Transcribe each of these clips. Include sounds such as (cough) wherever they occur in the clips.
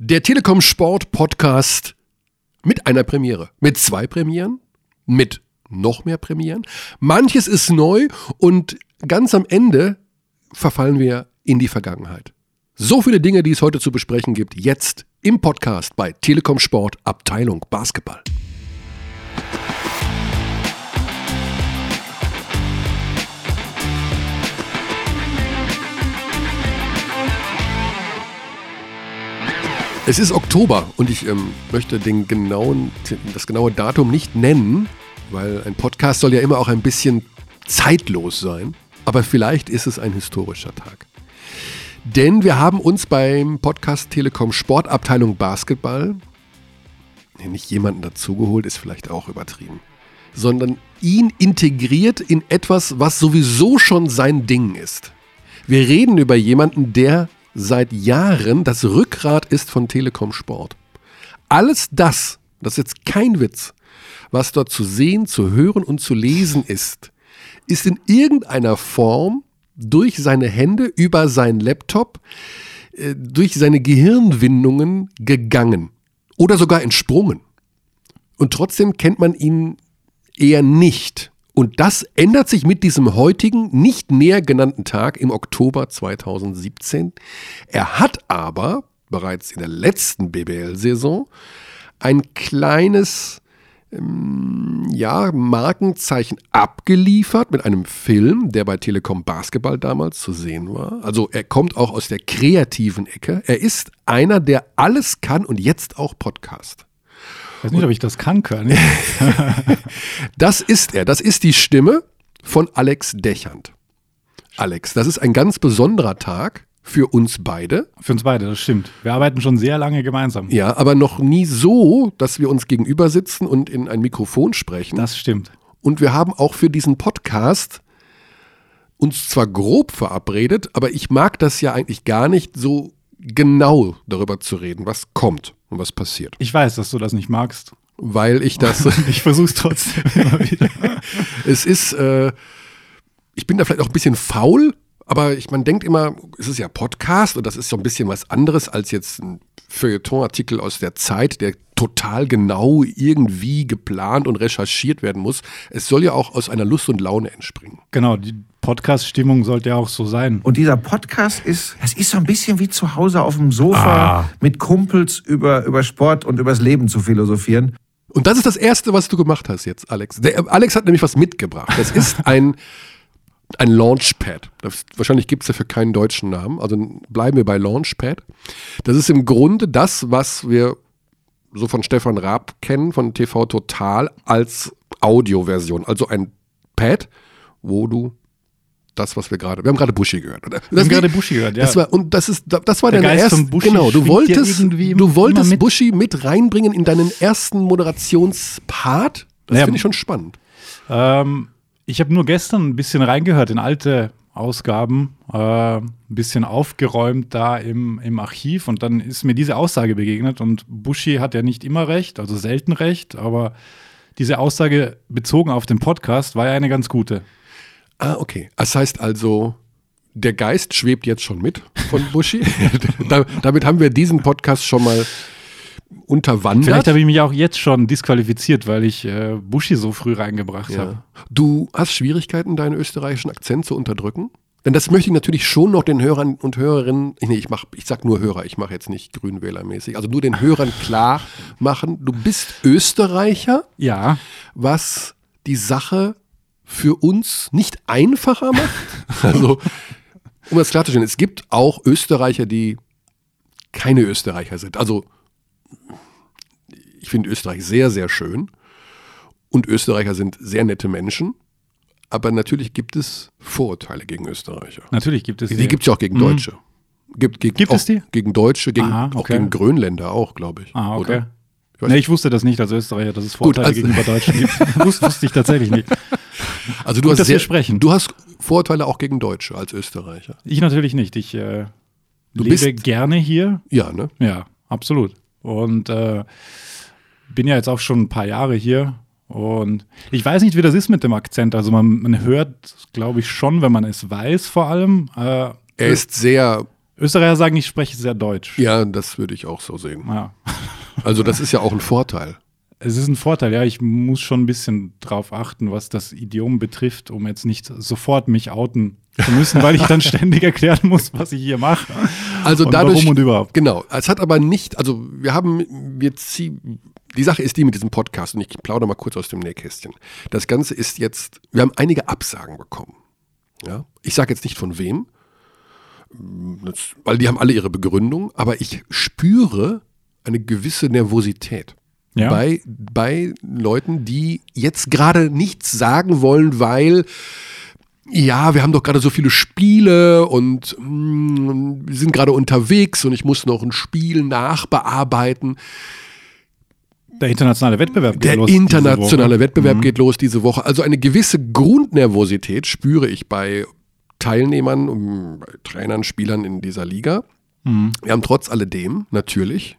Der Telekom Sport Podcast mit einer Premiere. Mit zwei Premieren. Mit noch mehr Premieren. Manches ist neu und ganz am Ende verfallen wir in die Vergangenheit. So viele Dinge, die es heute zu besprechen gibt, jetzt im Podcast bei Telekom Sport Abteilung Basketball. Es ist Oktober und ich ähm, möchte den genauen, das genaue Datum nicht nennen, weil ein Podcast soll ja immer auch ein bisschen zeitlos sein. Aber vielleicht ist es ein historischer Tag. Denn wir haben uns beim Podcast Telekom Sportabteilung Basketball nicht jemanden dazugeholt, ist vielleicht auch übertrieben, sondern ihn integriert in etwas, was sowieso schon sein Ding ist. Wir reden über jemanden, der seit Jahren das Rückgrat ist von Telekom Sport. Alles das, das ist jetzt kein Witz, was dort zu sehen, zu hören und zu lesen ist, ist in irgendeiner Form durch seine Hände, über seinen Laptop, äh, durch seine Gehirnwindungen gegangen oder sogar entsprungen. Und trotzdem kennt man ihn eher nicht. Und das ändert sich mit diesem heutigen, nicht näher genannten Tag im Oktober 2017. Er hat aber bereits in der letzten BBL-Saison ein kleines ähm, ja, Markenzeichen abgeliefert mit einem Film, der bei Telekom Basketball damals zu sehen war. Also er kommt auch aus der kreativen Ecke. Er ist einer, der alles kann und jetzt auch Podcast. Ich weiß nicht, ob ich das kann können. (laughs) das ist er. Das ist die Stimme von Alex Dechand. Alex, das ist ein ganz besonderer Tag für uns beide. Für uns beide, das stimmt. Wir arbeiten schon sehr lange gemeinsam. Ja, aber noch nie so, dass wir uns gegenüber sitzen und in ein Mikrofon sprechen. Das stimmt. Und wir haben auch für diesen Podcast uns zwar grob verabredet, aber ich mag das ja eigentlich gar nicht so genau darüber zu reden, was kommt und was passiert. Ich weiß, dass du das nicht magst. Weil ich das. (laughs) ich versuche es trotzdem immer (laughs) wieder. es ist, äh, ich bin da vielleicht auch ein bisschen faul, aber ich, man denkt immer, es ist ja Podcast und das ist so ein bisschen was anderes als jetzt ein Feuilleton-Artikel aus der Zeit, der total genau irgendwie geplant und recherchiert werden muss. Es soll ja auch aus einer Lust und Laune entspringen. Genau, die Podcast-Stimmung sollte ja auch so sein. Und dieser Podcast ist, es ist so ein bisschen wie zu Hause auf dem Sofa ah. mit Kumpels über, über Sport und übers Leben zu philosophieren. Und das ist das Erste, was du gemacht hast jetzt, Alex. Der, Alex hat nämlich was mitgebracht. Das ist (laughs) ein ein Launchpad. Das, wahrscheinlich gibt es dafür keinen deutschen Namen. Also bleiben wir bei Launchpad. Das ist im Grunde das, was wir so von Stefan Raab kennen, von TV Total, als Audioversion. Also ein Pad, wo du das, was wir gerade, wir haben gerade Buschi gehört. Das wir haben gerade Buschi gehört, ja. Das war, und das ist, das war Der deine erste, genau, du wolltest, du wolltest mit. Buschi mit reinbringen in deinen ersten Moderationspart. Das naja, finde ich schon spannend. Ähm, ich habe nur gestern ein bisschen reingehört in alte Ausgaben, äh, ein bisschen aufgeräumt da im, im Archiv und dann ist mir diese Aussage begegnet und Bushi hat ja nicht immer recht, also selten recht, aber diese Aussage bezogen auf den Podcast war ja eine ganz gute. Ah, okay. Das heißt also, der Geist schwebt jetzt schon mit von (laughs) Bushi. damit haben wir diesen Podcast schon mal unterwandert. Vielleicht habe ich mich auch jetzt schon disqualifiziert, weil ich äh, Buschi so früh reingebracht ja. habe. Du hast Schwierigkeiten, deinen österreichischen Akzent zu unterdrücken? Denn das möchte ich natürlich schon noch den Hörern und Hörerinnen, nee, ich mach, ich sag nur Hörer, ich mache jetzt nicht Grünwählermäßig, also nur den Hörern klar machen, du bist Österreicher. Ja. Was die Sache für uns nicht einfacher macht. (laughs) Also, um das klarzustellen, es gibt auch Österreicher, die keine Österreicher sind. Also ich finde Österreich sehr, sehr schön. Und Österreicher sind sehr nette Menschen. Aber natürlich gibt es Vorurteile gegen Österreicher. Natürlich gibt es die. Die gibt es ja auch gegen mhm. Deutsche. Gibt, gegen, gibt es die? Gegen Deutsche, gegen, Aha, okay. auch gegen Grönländer auch, glaube ich. Ah, okay. Oder? Nee, ich wusste das nicht als Österreicher, dass es Vorurteile Gut, also gegenüber Deutschen gibt. wusste, wusste ich tatsächlich nicht. Also du Gut, hast sehr, sprechen. Du hast Vorurteile auch gegen Deutsche als Österreicher. Ich natürlich nicht. Ich äh, du lebe bist, gerne hier. Ja, ne? Ja, absolut. Und äh, bin ja jetzt auch schon ein paar Jahre hier. Und ich weiß nicht, wie das ist mit dem Akzent. Also man, man hört, glaube ich, schon, wenn man es weiß, vor allem. Äh, er ist sehr Österreicher sagen, ich spreche sehr deutsch. Ja, das würde ich auch so sehen. Ja. Also das ist ja auch ein Vorteil. Es ist ein Vorteil, ja. Ich muss schon ein bisschen drauf achten, was das Idiom betrifft, um jetzt nicht sofort mich outen zu müssen, weil ich dann (laughs) ständig erklären muss, was ich hier mache. Also und dadurch, warum und überhaupt. Genau. Es hat aber nicht, also wir haben, wir ziehen, die Sache ist die mit diesem Podcast und ich plaudere mal kurz aus dem Nähkästchen. Das Ganze ist jetzt, wir haben einige Absagen bekommen. Ja? Ich sage jetzt nicht von wem, das, weil die haben alle ihre Begründung, aber ich spüre eine gewisse Nervosität. Ja. Bei, bei Leuten, die jetzt gerade nichts sagen wollen, weil ja, wir haben doch gerade so viele Spiele und mm, wir sind gerade unterwegs und ich muss noch ein Spiel nachbearbeiten. Der internationale Wettbewerb geht Der los. diese internationale Woche. Wettbewerb Mhm. geht los diese Woche. Also eine gewisse Grundnervosität spüre ich bei Teilnehmern, um, bei Trainern, Spielern in dieser Liga. Mhm. Wir haben trotz alledem natürlich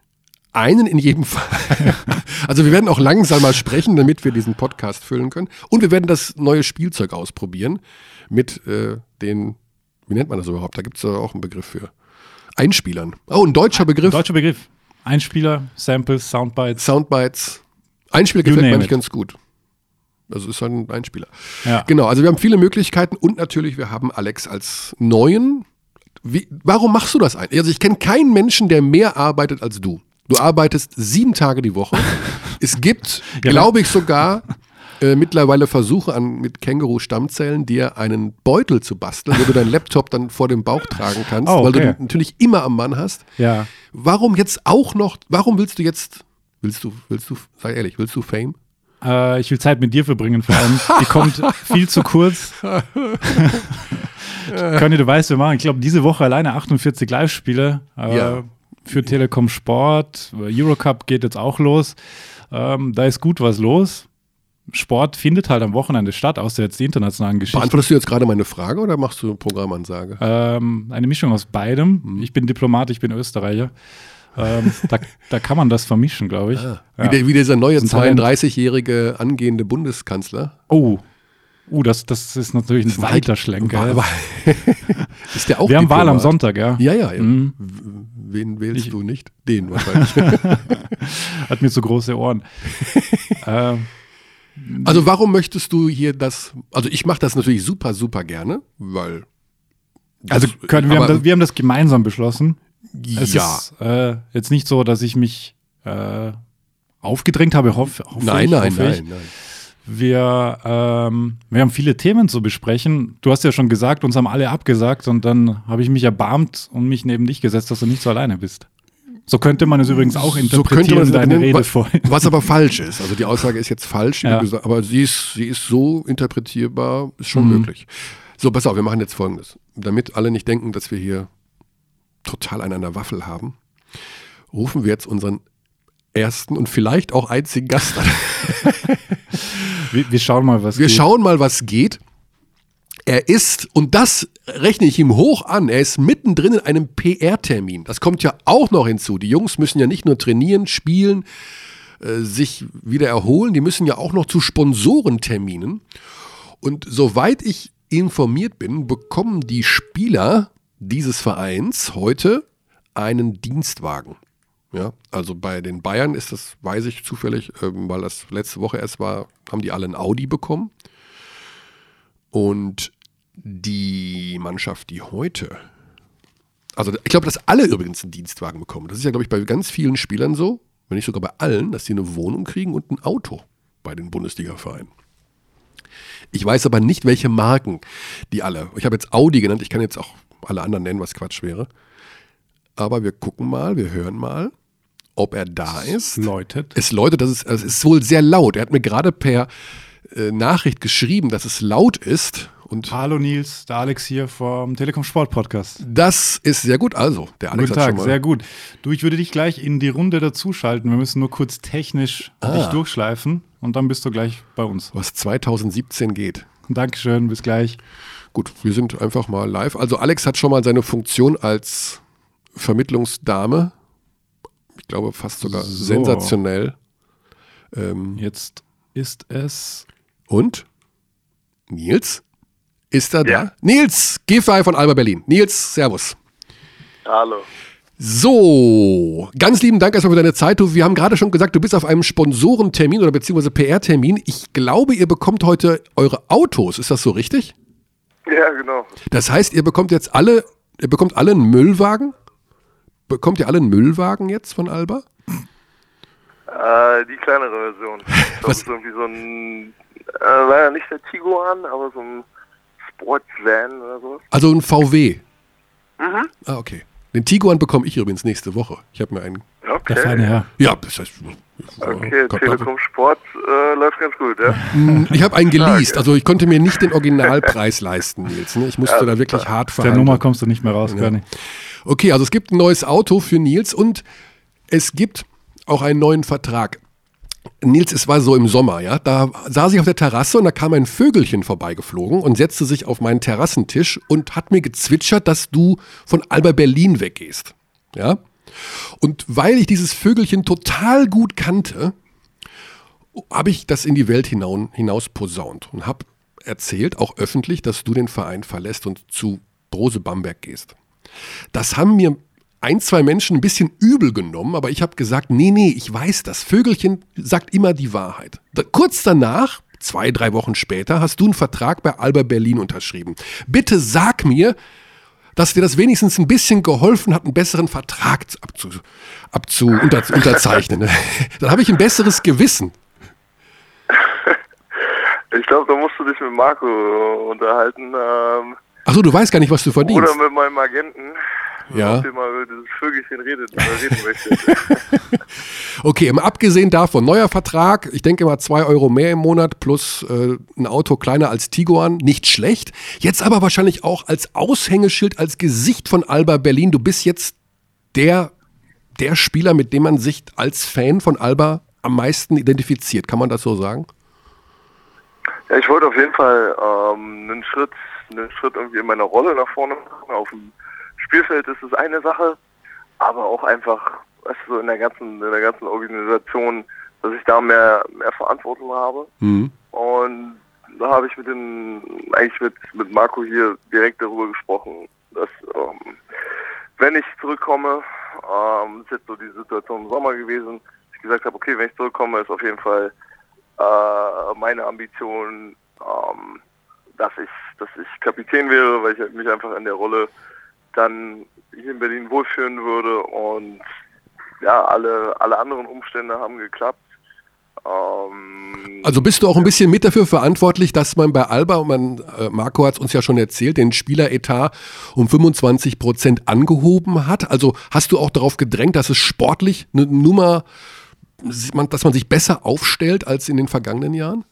einen in jedem Fall. (laughs) also wir werden auch langsam mal sprechen, damit wir diesen Podcast füllen können. Und wir werden das neue Spielzeug ausprobieren mit äh, den, wie nennt man das überhaupt? Da gibt es ja auch einen Begriff für. Einspielern. Oh, ein deutscher Begriff. Deutscher Begriff. Einspieler, Samples, Soundbites. Soundbites. Einspieler gefällt mir eigentlich ganz gut. Also ist halt ein Einspieler. Ja. Genau, also wir haben viele Möglichkeiten und natürlich wir haben Alex als neuen. Wie, warum machst du das eigentlich? Also ich kenne keinen Menschen, der mehr arbeitet als du. Du arbeitest sieben Tage die Woche. (laughs) es gibt, Ja, glaube ich, sogar äh, mittlerweile Versuche an mit Känguru-Stammzellen, dir einen Beutel zu basteln, wo du deinen Laptop dann vor dem Bauch tragen (laughs) kannst, Oh, weil du okay. den natürlich immer am Mann hast. Ja. Warum jetzt auch noch, warum willst du jetzt, willst du, willst du, sei ehrlich, willst du Fame? Äh, ich will Zeit mit dir verbringen, vor allem. (laughs) Die kommt viel zu kurz. Conny, du weißt, wir machen, ich glaube, diese Woche alleine 48 Live-Spiele Ja. Für Telekom Sport. Eurocup geht jetzt auch los. Ähm, da ist gut was los. Sport findet halt am Wochenende statt, außer jetzt die internationalen Geschichten. Beantwortest du jetzt gerade meine Frage oder machst du Programmansage? Ähm, eine Mischung aus beidem. Mhm. Ich bin Diplomat, ich bin Österreicher. Ähm, (laughs) da, da kann man das vermischen, glaube ich. Ah, Ja. wie, der, wie dieser neue Das ist ein Talent. 32-jährige angehende Bundeskanzler. Oh, uh, das, das ist natürlich ein weiter Weit- Schlenker. (laughs) Ist der auch Wir haben Wahl am Diplomat? Sonntag, ja. Ja, ja, ja. Mhm. Wen wählst Ich- du nicht? Den wahrscheinlich. (laughs) Hat mir so große Ohren. (laughs) ähm, also warum möchtest du hier das, also ich mache das natürlich super, super gerne, weil also können wir, haben das, wir haben das gemeinsam beschlossen. Es ja. ist äh, jetzt nicht so, dass ich mich äh, aufgedrängt habe, hoff, hoffe Nein, ich, nein, hoffe ich. nein, nein. Wir, ähm, wir haben viele Themen zu besprechen. Du hast ja schon gesagt, uns haben alle abgesagt und dann habe ich mich erbarmt und mich neben dich gesetzt, dass du nicht so alleine bist. So könnte man es übrigens auch So interpretieren, könnte man deine Rede vorhin. Was aber falsch ist. Also die Aussage ist jetzt falsch, Ja. gesagt, aber sie ist, sie ist so interpretierbar, ist schon Mhm. möglich. So, pass auf, wir machen jetzt folgendes. Damit alle nicht denken, dass wir hier total einen an der Waffel haben, rufen wir jetzt unseren ersten und vielleicht auch einzigen Gast an. (laughs) Wir, wir schauen mal, was Wir geht. schauen mal, was geht. Er ist, und das rechne ich ihm hoch an, er ist mittendrin in einem PR-Termin. Das kommt ja auch noch hinzu. Die Jungs müssen ja nicht nur trainieren, spielen, äh, sich wieder erholen, die müssen ja auch noch zu Sponsorenterminen. Und soweit ich informiert bin, bekommen die Spieler dieses Vereins heute einen Dienstwagen. Ja, also bei den Bayern ist das, weiß ich zufällig, ähm, weil das letzte Woche erst war, haben die alle ein Audi bekommen. Und die Mannschaft, die heute, also ich glaube, dass alle übrigens einen Dienstwagen bekommen. Das ist ja, glaube ich, bei ganz vielen Spielern so, wenn nicht sogar bei allen, dass sie eine Wohnung kriegen und ein Auto bei den Bundesliga-Vereinen. Ich weiß aber nicht, welche Marken die alle. Ich habe jetzt Audi genannt, ich kann jetzt auch alle anderen nennen, was Quatsch wäre. Aber wir gucken mal, wir hören mal, ob er da ist. läutet. Es läutet, das ist, es ist wohl sehr laut. Er hat mir gerade per äh, Nachricht geschrieben, dass es laut ist. Und Hallo Nils, der Alex hier vom Telekom Sport Podcast. das ist sehr gut. Also, der Alex Guten hat Tag, schon mal. sehr gut. Du, ich würde dich gleich in die Runde dazuschalten. Wir müssen nur kurz technisch Ah. dich durchschleifen und dann bist du gleich bei uns. was 2017 geht. Dankeschön, bis gleich. Gut, wir sind einfach mal live. Also Alex hat schon mal seine Funktion als Vermittlungsdame, ich glaube fast sogar So. sensationell. Ähm, Jetzt ist es. und? Nils? Ist er da? Ja. Nils, Giffey von Alba Berlin. Nils, Servus. Hallo. So, ganz lieben Dank erstmal für deine Zeit. Du, wir haben gerade schon gesagt, du bist auf einem Sponsorentermin oder beziehungsweise PR-Termin. Ich glaube, ihr bekommt heute eure Autos. Ist das so richtig? Ja, genau. Das heißt, ihr bekommt jetzt alle, ihr bekommt alle einen Müllwagen? Bekommt ihr alle einen Müllwagen jetzt von Alba? Äh, die kleinere Version. (laughs) Ich glaube, Was- ist irgendwie so ein, äh, leider nicht der Tiguan, aber so ein Sportsvan oder so. Also ein VW. Mhm. Ah, okay. Den Tiguan bekomme ich übrigens nächste Woche. Ich habe mir einen. Okay. Der feine Herr. Ja, das heißt. Okay, Gott, Telekom Sport äh, läuft ganz gut, ja? Ich habe einen (laughs) geleast, also ich konnte mir nicht den Originalpreis leisten, Nils. Ne? Ich musste Ja, da wirklich hart Der verhandeln. Nummer kommst du nicht mehr raus, Bernie. Okay, also es gibt ein neues Auto für Nils und es gibt auch einen neuen Vertrag. Nils, es war so im Sommer, ja. Da saß ich auf der Terrasse und da kam ein Vögelchen vorbeigeflogen und setzte sich auf meinen Terrassentisch und hat mir gezwitschert, dass du von Alba Berlin weggehst. Ja. Und weil ich dieses Vögelchen total gut kannte, habe ich das in die Welt hinaus, hinaus posaunt und habe erzählt, auch öffentlich, dass du den Verein verlässt und zu Brose Bamberg gehst. Das haben mir ein, zwei Menschen ein bisschen übel genommen, aber ich habe gesagt, nee, nee, ich weiß das. Vögelchen sagt immer die Wahrheit. Da, kurz danach, zwei, drei Wochen später, hast du einen Vertrag bei Alba Berlin unterschrieben. Bitte sag mir, dass dir das wenigstens ein bisschen geholfen hat, einen besseren Vertrag zu- abzu, abzu, unter, unterzeichnen. (laughs) Dann habe ich ein besseres Gewissen. (laughs) Ich glaube, da musst du dich mit Marco äh, unterhalten. Ähm, Achso, du weißt gar nicht, was du verdienst. oder mit meinem Agenten. Ja. Dem mal über dieses Vögelchen redet, äh, reden möchte. (laughs) Okay, mal abgesehen davon, neuer Vertrag, ich denke mal zwei Euro mehr im Monat plus äh, ein Auto kleiner als Tiguan, nicht schlecht. Jetzt aber wahrscheinlich auch als Aushängeschild, als Gesicht von Alba Berlin. Du bist jetzt der, der Spieler, mit dem man sich als Fan von Alba am meisten identifiziert. Kann man das so sagen? Ja, ich wollte auf jeden Fall ähm, einen Schritt, einen Schritt irgendwie in meiner Rolle nach vorne machen. Auf dem Spielfeld ist es eine Sache, aber auch einfach, weißt du, so in der ganzen, in der ganzen Organisation, dass ich da mehr, mehr Verantwortung habe. Mhm. Und da habe ich mit dem, eigentlich mit, mit Marco hier direkt darüber gesprochen, dass ähm, wenn ich zurückkomme, ähm, ist jetzt so die Situation im Sommer gewesen, ich gesagt habe, okay, wenn ich zurückkomme, ist auf jeden Fall äh, meine Ambition, ähm, dass ich, dass ich Kapitän wäre, weil ich mich einfach in der Rolle dann hier in Berlin wohlfühlen würde und ja, alle, alle anderen Umstände haben geklappt. Ähm, Also bist du auch ein bisschen mit dafür verantwortlich, dass man bei Alba, und man, äh, Marco hat es uns ja schon erzählt, den Spieleretat um 25 Prozent angehoben hat. Also hast du auch darauf gedrängt, dass es sportlich eine Nummer, dass man sich besser aufstellt als in den vergangenen Jahren?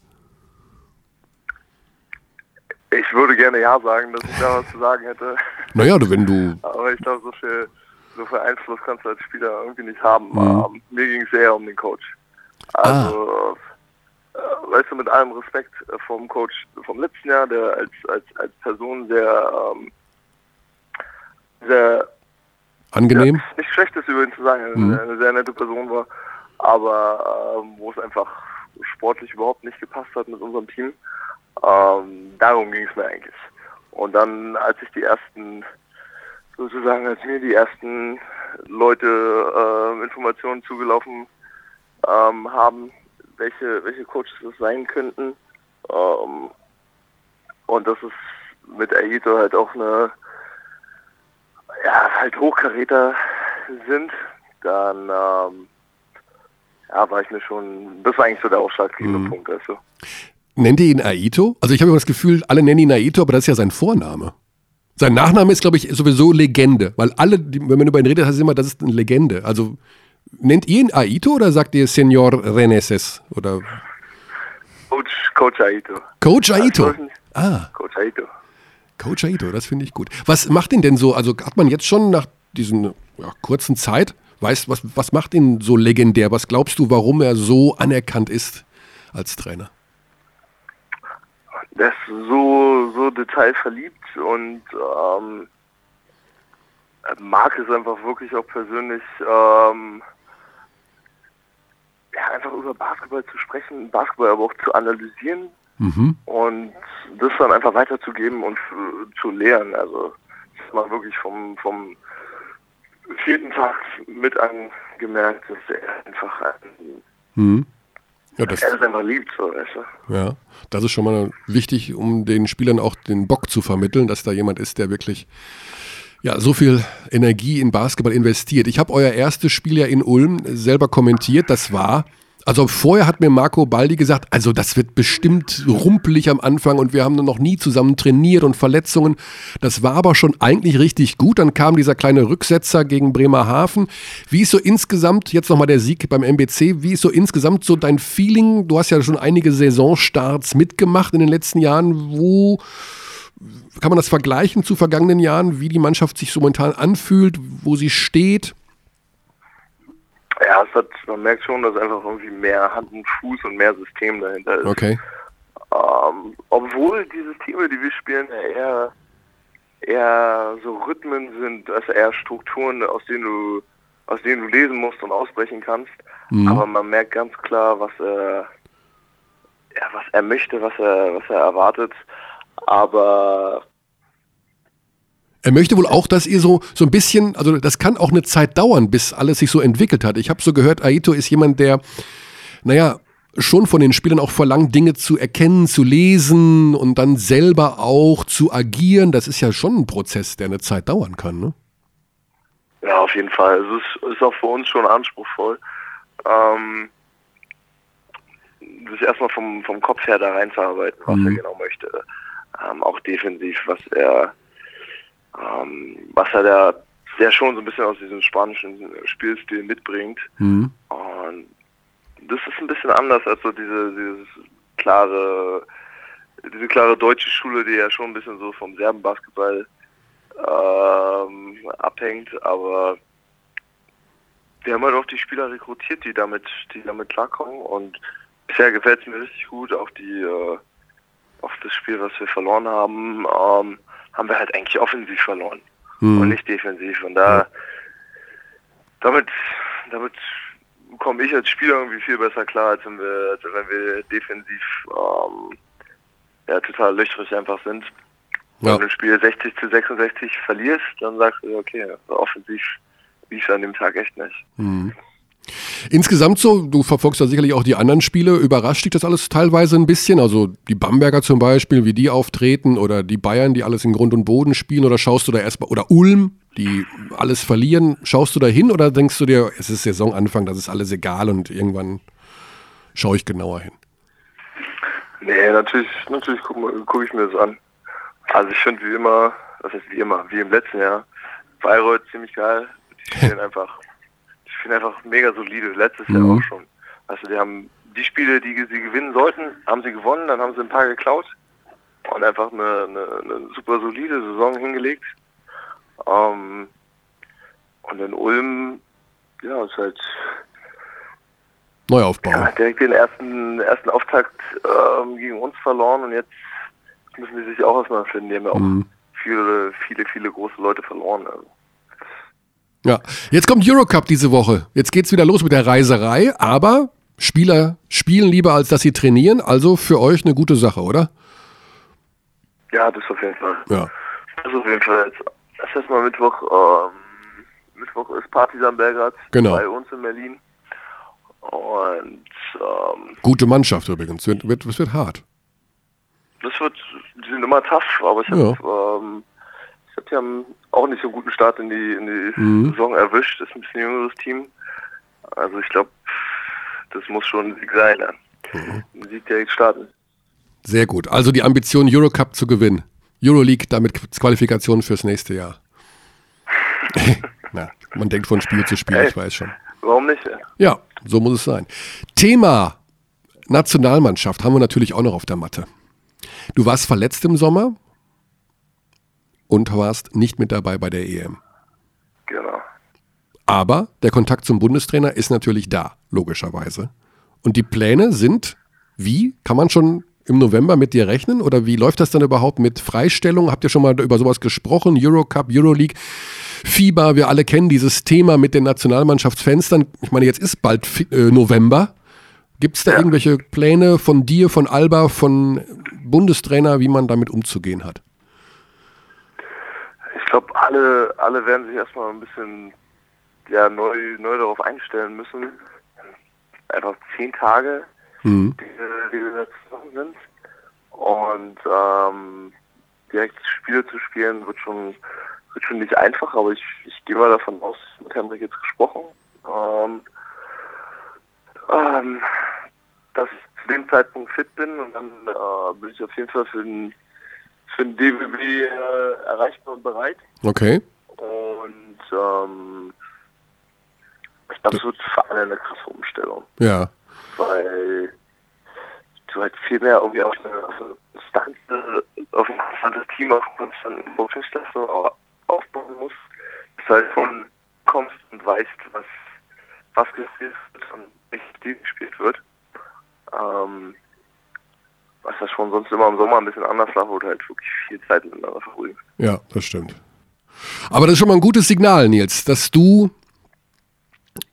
Ich würde gerne Ja sagen, dass ich da was zu sagen hätte. (laughs) Naja, wenn du. Aber ich glaube, so viel, so viel Einfluss kannst du als Spieler irgendwie nicht haben. Mhm. Mir ging es eher um den Coach. Also, äh, weißt du, mit allem Respekt äh, vom Coach vom letzten Jahr, der als, als, als Person sehr, ähm, sehr Angenehm? ja, nicht schlecht ist über ihn zu sagen, eine, Mhm. eine sehr nette Person war, aber ähm, wo es einfach sportlich überhaupt nicht gepasst hat mit unserem Team. Ähm, darum ging es mir eigentlich. Und dann, als ich die ersten, sozusagen, als mir die ersten Leute äh, Informationen zugelaufen ähm, haben, welche, welche Coaches es sein könnten, ähm, und dass es mit Aito halt auch eine ja, halt Hochkaräter sind, dann ähm, ja, war ich mir schon, das war eigentlich so der ausschlaggebende Mhm. Punkt, du. Nennt ihr ihn Aito? Also ich habe immer das Gefühl, alle nennen ihn Aito, aber das ist ja sein Vorname. Sein Nachname ist, glaube ich, sowieso Legende, weil alle, die, wenn man über ihn redet, heißt es immer, das ist eine Legende. Also nennt ihr ihn Aito oder sagt ihr Senor Reneses oder Coach, Coach Aito. Coach Aito? Ah, Coach Aito. Coach Aito, das finde ich gut. Was macht ihn denn so? Also hat man jetzt schon nach diesen ja, kurzen Zeit, weißt was, was macht ihn so legendär? Was glaubst du, warum er so anerkannt ist als Trainer? Der ist so, so detailverliebt und ähm, mag es einfach wirklich auch persönlich, ähm, ja, einfach über Basketball zu sprechen, Basketball aber auch zu analysieren Mhm. und das dann einfach weiterzugeben und zu lehren. Also dass man wirklich vom, vom, vierten Tag mit angemerkt, dass er einfach ein, Mhm. Ja, das, er es einfach liebt, so, weißt du. ja, das ist schon mal wichtig, um den Spielern auch den Bock zu vermitteln, dass da jemand ist, der wirklich ja, so viel Energie in Basketball investiert. Ich habe euer erstes Spiel ja in Ulm selber kommentiert. Das war, also vorher hat mir Marco Baldi gesagt, also das wird bestimmt rumpelig am Anfang und wir haben noch nie zusammen trainiert und Verletzungen. Das war aber schon eigentlich richtig gut. Dann kam dieser kleine Rücksetzer gegen Bremerhaven. Wie ist so insgesamt, jetzt nochmal der Sieg beim MBC, wie ist so insgesamt so dein Feeling? Du hast ja schon einige Saisonstarts mitgemacht in den letzten Jahren. Wo kann man das vergleichen zu vergangenen Jahren, wie die Mannschaft sich so momentan anfühlt, wo sie steht? Ja, es hat, man merkt schon, dass einfach irgendwie mehr Hand und Fuß und mehr System dahinter ist. Okay. Ähm, obwohl die Systeme, die wir spielen, eher, eher so Rhythmen sind, also eher Strukturen, aus denen du, aus denen du lesen musst und ausbrechen kannst. Mhm. Aber man merkt ganz klar, was er, ja, was er möchte, was er, was er erwartet. Aber Er möchte wohl auch, dass ihr so, so ein bisschen, also das kann auch eine Zeit dauern, bis alles sich so entwickelt hat. Ich habe so gehört, Aito ist jemand, der, naja, schon von den Spielern auch verlangt, Dinge zu erkennen, zu lesen und dann selber auch zu agieren. Das ist ja schon ein Prozess, der eine Zeit dauern kann, ne? Ja, auf jeden Fall. Es ist, ist auch für uns schon anspruchsvoll. Ähm, sich erstmal vom, vom Kopf her da reinzuarbeiten, was Mhm. er genau möchte. Ähm, auch defensiv, was er, ähm, was er da sehr schon so ein bisschen aus diesem spanischen Spielstil mitbringt. Mhm. Und das ist ein bisschen anders als so diese, dieses klare, diese klare deutsche Schule, die ja schon ein bisschen so vom Serbenbasketball ähm, abhängt, aber wir haben halt auch die Spieler rekrutiert, die damit, die damit klarkommen und bisher gefällt es mir richtig gut, auch die äh, auf das Spiel, was wir verloren haben, ähm, haben wir halt eigentlich offensiv verloren und Mhm. nicht defensiv. Und da damit damit komme ich als Spieler irgendwie viel besser klar, als wenn wir, als wenn wir defensiv ähm, ja, total löchrig einfach sind. Ja. Wenn du ein Spiel 60 zu 66 verlierst, dann sagst du, okay, offensiv lief an dem Tag echt nicht. Mhm. Insgesamt so, du verfolgst ja sicherlich auch die anderen Spiele, überrascht dich das alles teilweise ein bisschen? Also die Bamberger zum Beispiel, wie die auftreten oder die Bayern, die alles in Grund und Boden spielen oder schaust du da erstmal, oder Ulm, die alles verlieren, schaust du da hin oder denkst du dir, es ist Saisonanfang, das ist alles egal und irgendwann schaue ich genauer hin? Nee, natürlich, natürlich gucke guck ich mir das an. Also ich finde wie immer, was heißt wie immer, wie im letzten Jahr, Bayreuth ziemlich geil. Die (laughs) spielen einfach, spielen einfach mega solide, letztes Jahr Mhm. auch schon. Also die haben die Spiele, die sie gewinnen sollten, haben sie gewonnen, dann haben sie ein paar geklaut und einfach eine, eine, eine super solide Saison hingelegt. Ähm, und in Ulm, ja, ist halt Neuaufbau. ja, direkt den ersten, ersten Auftakt ähm, gegen uns verloren und jetzt müssen die sich auch erstmal finden. Die haben ja auch Mhm. viele, viele, viele große Leute verloren. Also. Ja, jetzt kommt Eurocup diese Woche. Jetzt geht's wieder los mit der Reiserei, aber Spieler spielen lieber, als dass sie trainieren. Also für euch eine gute Sache, oder? Ja, das auf jeden Fall. Ja. Das auf jeden Fall jetzt. Das ist erstmal Mittwoch. Ähm, Mittwoch ist Partisan Belgrad Genau. bei uns in Berlin. Und ähm, Gute Mannschaft übrigens. Wird, wird, es wird hart. das wird, die sind immer tough, aber ich habe Ja. ähm, ich hab, die haben auch nicht so einen guten Start in die, in die Mhm. Saison erwischt. Das ist ein bisschen jüngeres Team. Also ich glaube, das muss schon ein Sieg sein. Ja. Mhm. Ein Sieg direkt starten. Sehr gut. Also die Ambition, Eurocup zu gewinnen. Euroleague damit Qualifikation fürs nächste Jahr. (laughs) Na, man denkt von Spiel zu Spiel, Ey. ich weiß schon. Warum nicht? Ja, so muss es sein. Thema Nationalmannschaft haben wir natürlich auch noch auf der Matte. Du warst verletzt im Sommer und warst nicht mit dabei bei der EM. Genau. Aber der Kontakt zum Bundestrainer ist natürlich da, logischerweise. Und die Pläne sind, wie? Kann man schon im November mit dir rechnen? Oder wie läuft das dann überhaupt mit Freistellung? Habt ihr schon mal über sowas gesprochen? Eurocup, Euroleague, FIBA, wir alle kennen dieses Thema mit den Nationalmannschaftsfenstern. Ich meine, jetzt ist bald äh, November. Gibt es da Ja. irgendwelche Pläne von dir, von Alba, von Bundestrainer, wie man damit umzugehen hat? Ich glaube, alle, alle werden sich erstmal ein bisschen ja neu, neu darauf einstellen müssen. Einfach zehn Tage, Mhm. die, die wir zusammen sind. Und ähm, direkt Spiele zu spielen wird schon wird schon nicht einfach, aber ich, ich gehe mal davon aus, mit Henrik jetzt gesprochen, ähm, ähm, dass ich zu dem Zeitpunkt fit bin und dann äh, bin ich auf jeden Fall für den für den DWB äh, erreichbar und bereit. Okay. Und ähm, ich glaube, es wird für alle eine krasse Umstellung, Ja. weil du halt viel mehr irgendwie auf eine, auf eine konstante, auf ein konstantes Team, auf eine konstante Prozessleistung au- aufbauen musst, dass du halt von kommst und weißt, was, was gespielt wird und nicht gespielt wird. Ähm, was das schon sonst immer im Sommer ein bisschen anders war, wo du halt wirklich viel Zeit miteinander verbringst. Ja, das stimmt. Aber das ist schon mal ein gutes Signal, Nils, dass du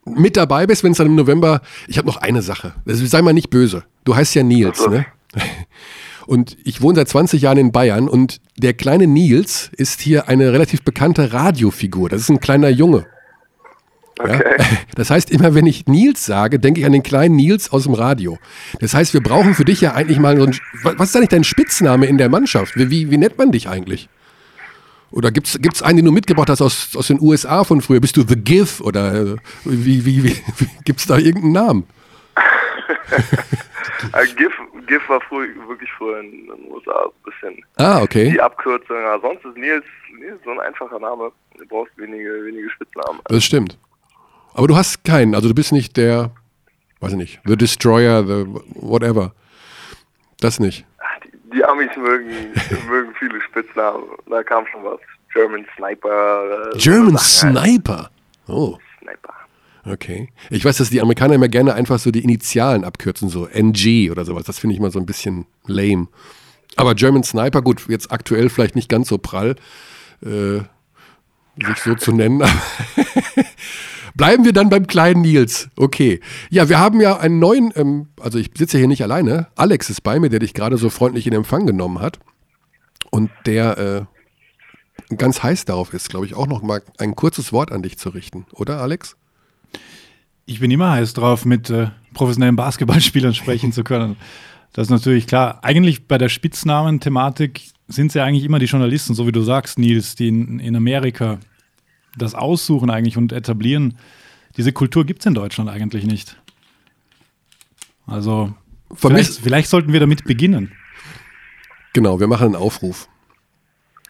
mit dabei bist, wenn es dann im November. Ich habe noch eine Sache. Also, sei mal nicht böse. Du heißt ja Nils, so. ne? (laughs) Und ich wohne seit 20 Jahren in Bayern und der kleine Nils ist hier eine relativ bekannte Radiofigur. Das ist ein kleiner Junge. Ja? Okay. (laughs) Das heißt, immer wenn ich Nils sage, denke ich an den kleinen Nils aus dem Radio. Das heißt, wir brauchen für dich ja eigentlich mal so ein. Was ist eigentlich dein Spitzname in der Mannschaft? Wie, wie, wie nennt man dich eigentlich? Oder gibt's gibt's einen, den du mitgebracht hast aus, aus den USA von früher? Bist du The Gif oder äh, wie, wie, wie, wie gibt's da irgendeinen Namen? (laughs) GIF, GIF war früher, wirklich früher in den USA ein bisschen Ah, okay. die Abkürzung. Ja, sonst ist Nils, Nils so ein einfacher Name. Du brauchst wenige, wenige Spitznamen. Das stimmt. Aber du hast keinen, also du bist nicht der, weiß ich nicht, The Destroyer, the whatever. Das nicht. Die, die Amis mögen, (laughs) mögen viele Spitznamen. Da kam schon was. German Sniper. äh, German. Sniper. Oh, Sniper. okay. Ich weiß, dass die Amerikaner immer gerne einfach so die Initialen abkürzen, so NG oder sowas. Das finde ich mal so ein bisschen lame. Aber German Sniper, gut, jetzt aktuell vielleicht nicht ganz so prall, äh, sich so zu nennen. (laughs) (laughs) Bleiben wir dann beim kleinen Nils. Okay. Ja, wir haben ja einen neuen, ähm, also ich sitze hier nicht alleine. Alex ist bei mir, der dich gerade so freundlich in Empfang genommen hat. Und der äh, ganz heiß darauf ist, glaube ich, auch noch mal ein kurzes Wort an dich zu richten. Oder, Alex? Ich bin immer heiß drauf, mit äh, professionellen Basketballspielern sprechen zu können. Das ist natürlich klar. Eigentlich bei der Spitznamen-Thematik sind es ja eigentlich immer die Journalisten, so wie du sagst, Nils, die in, in Amerika das aussuchen eigentlich und etablieren. Diese Kultur gibt es in Deutschland eigentlich nicht. Also vielleicht, vielleicht sollten wir damit beginnen. genau, wir machen einen Aufruf.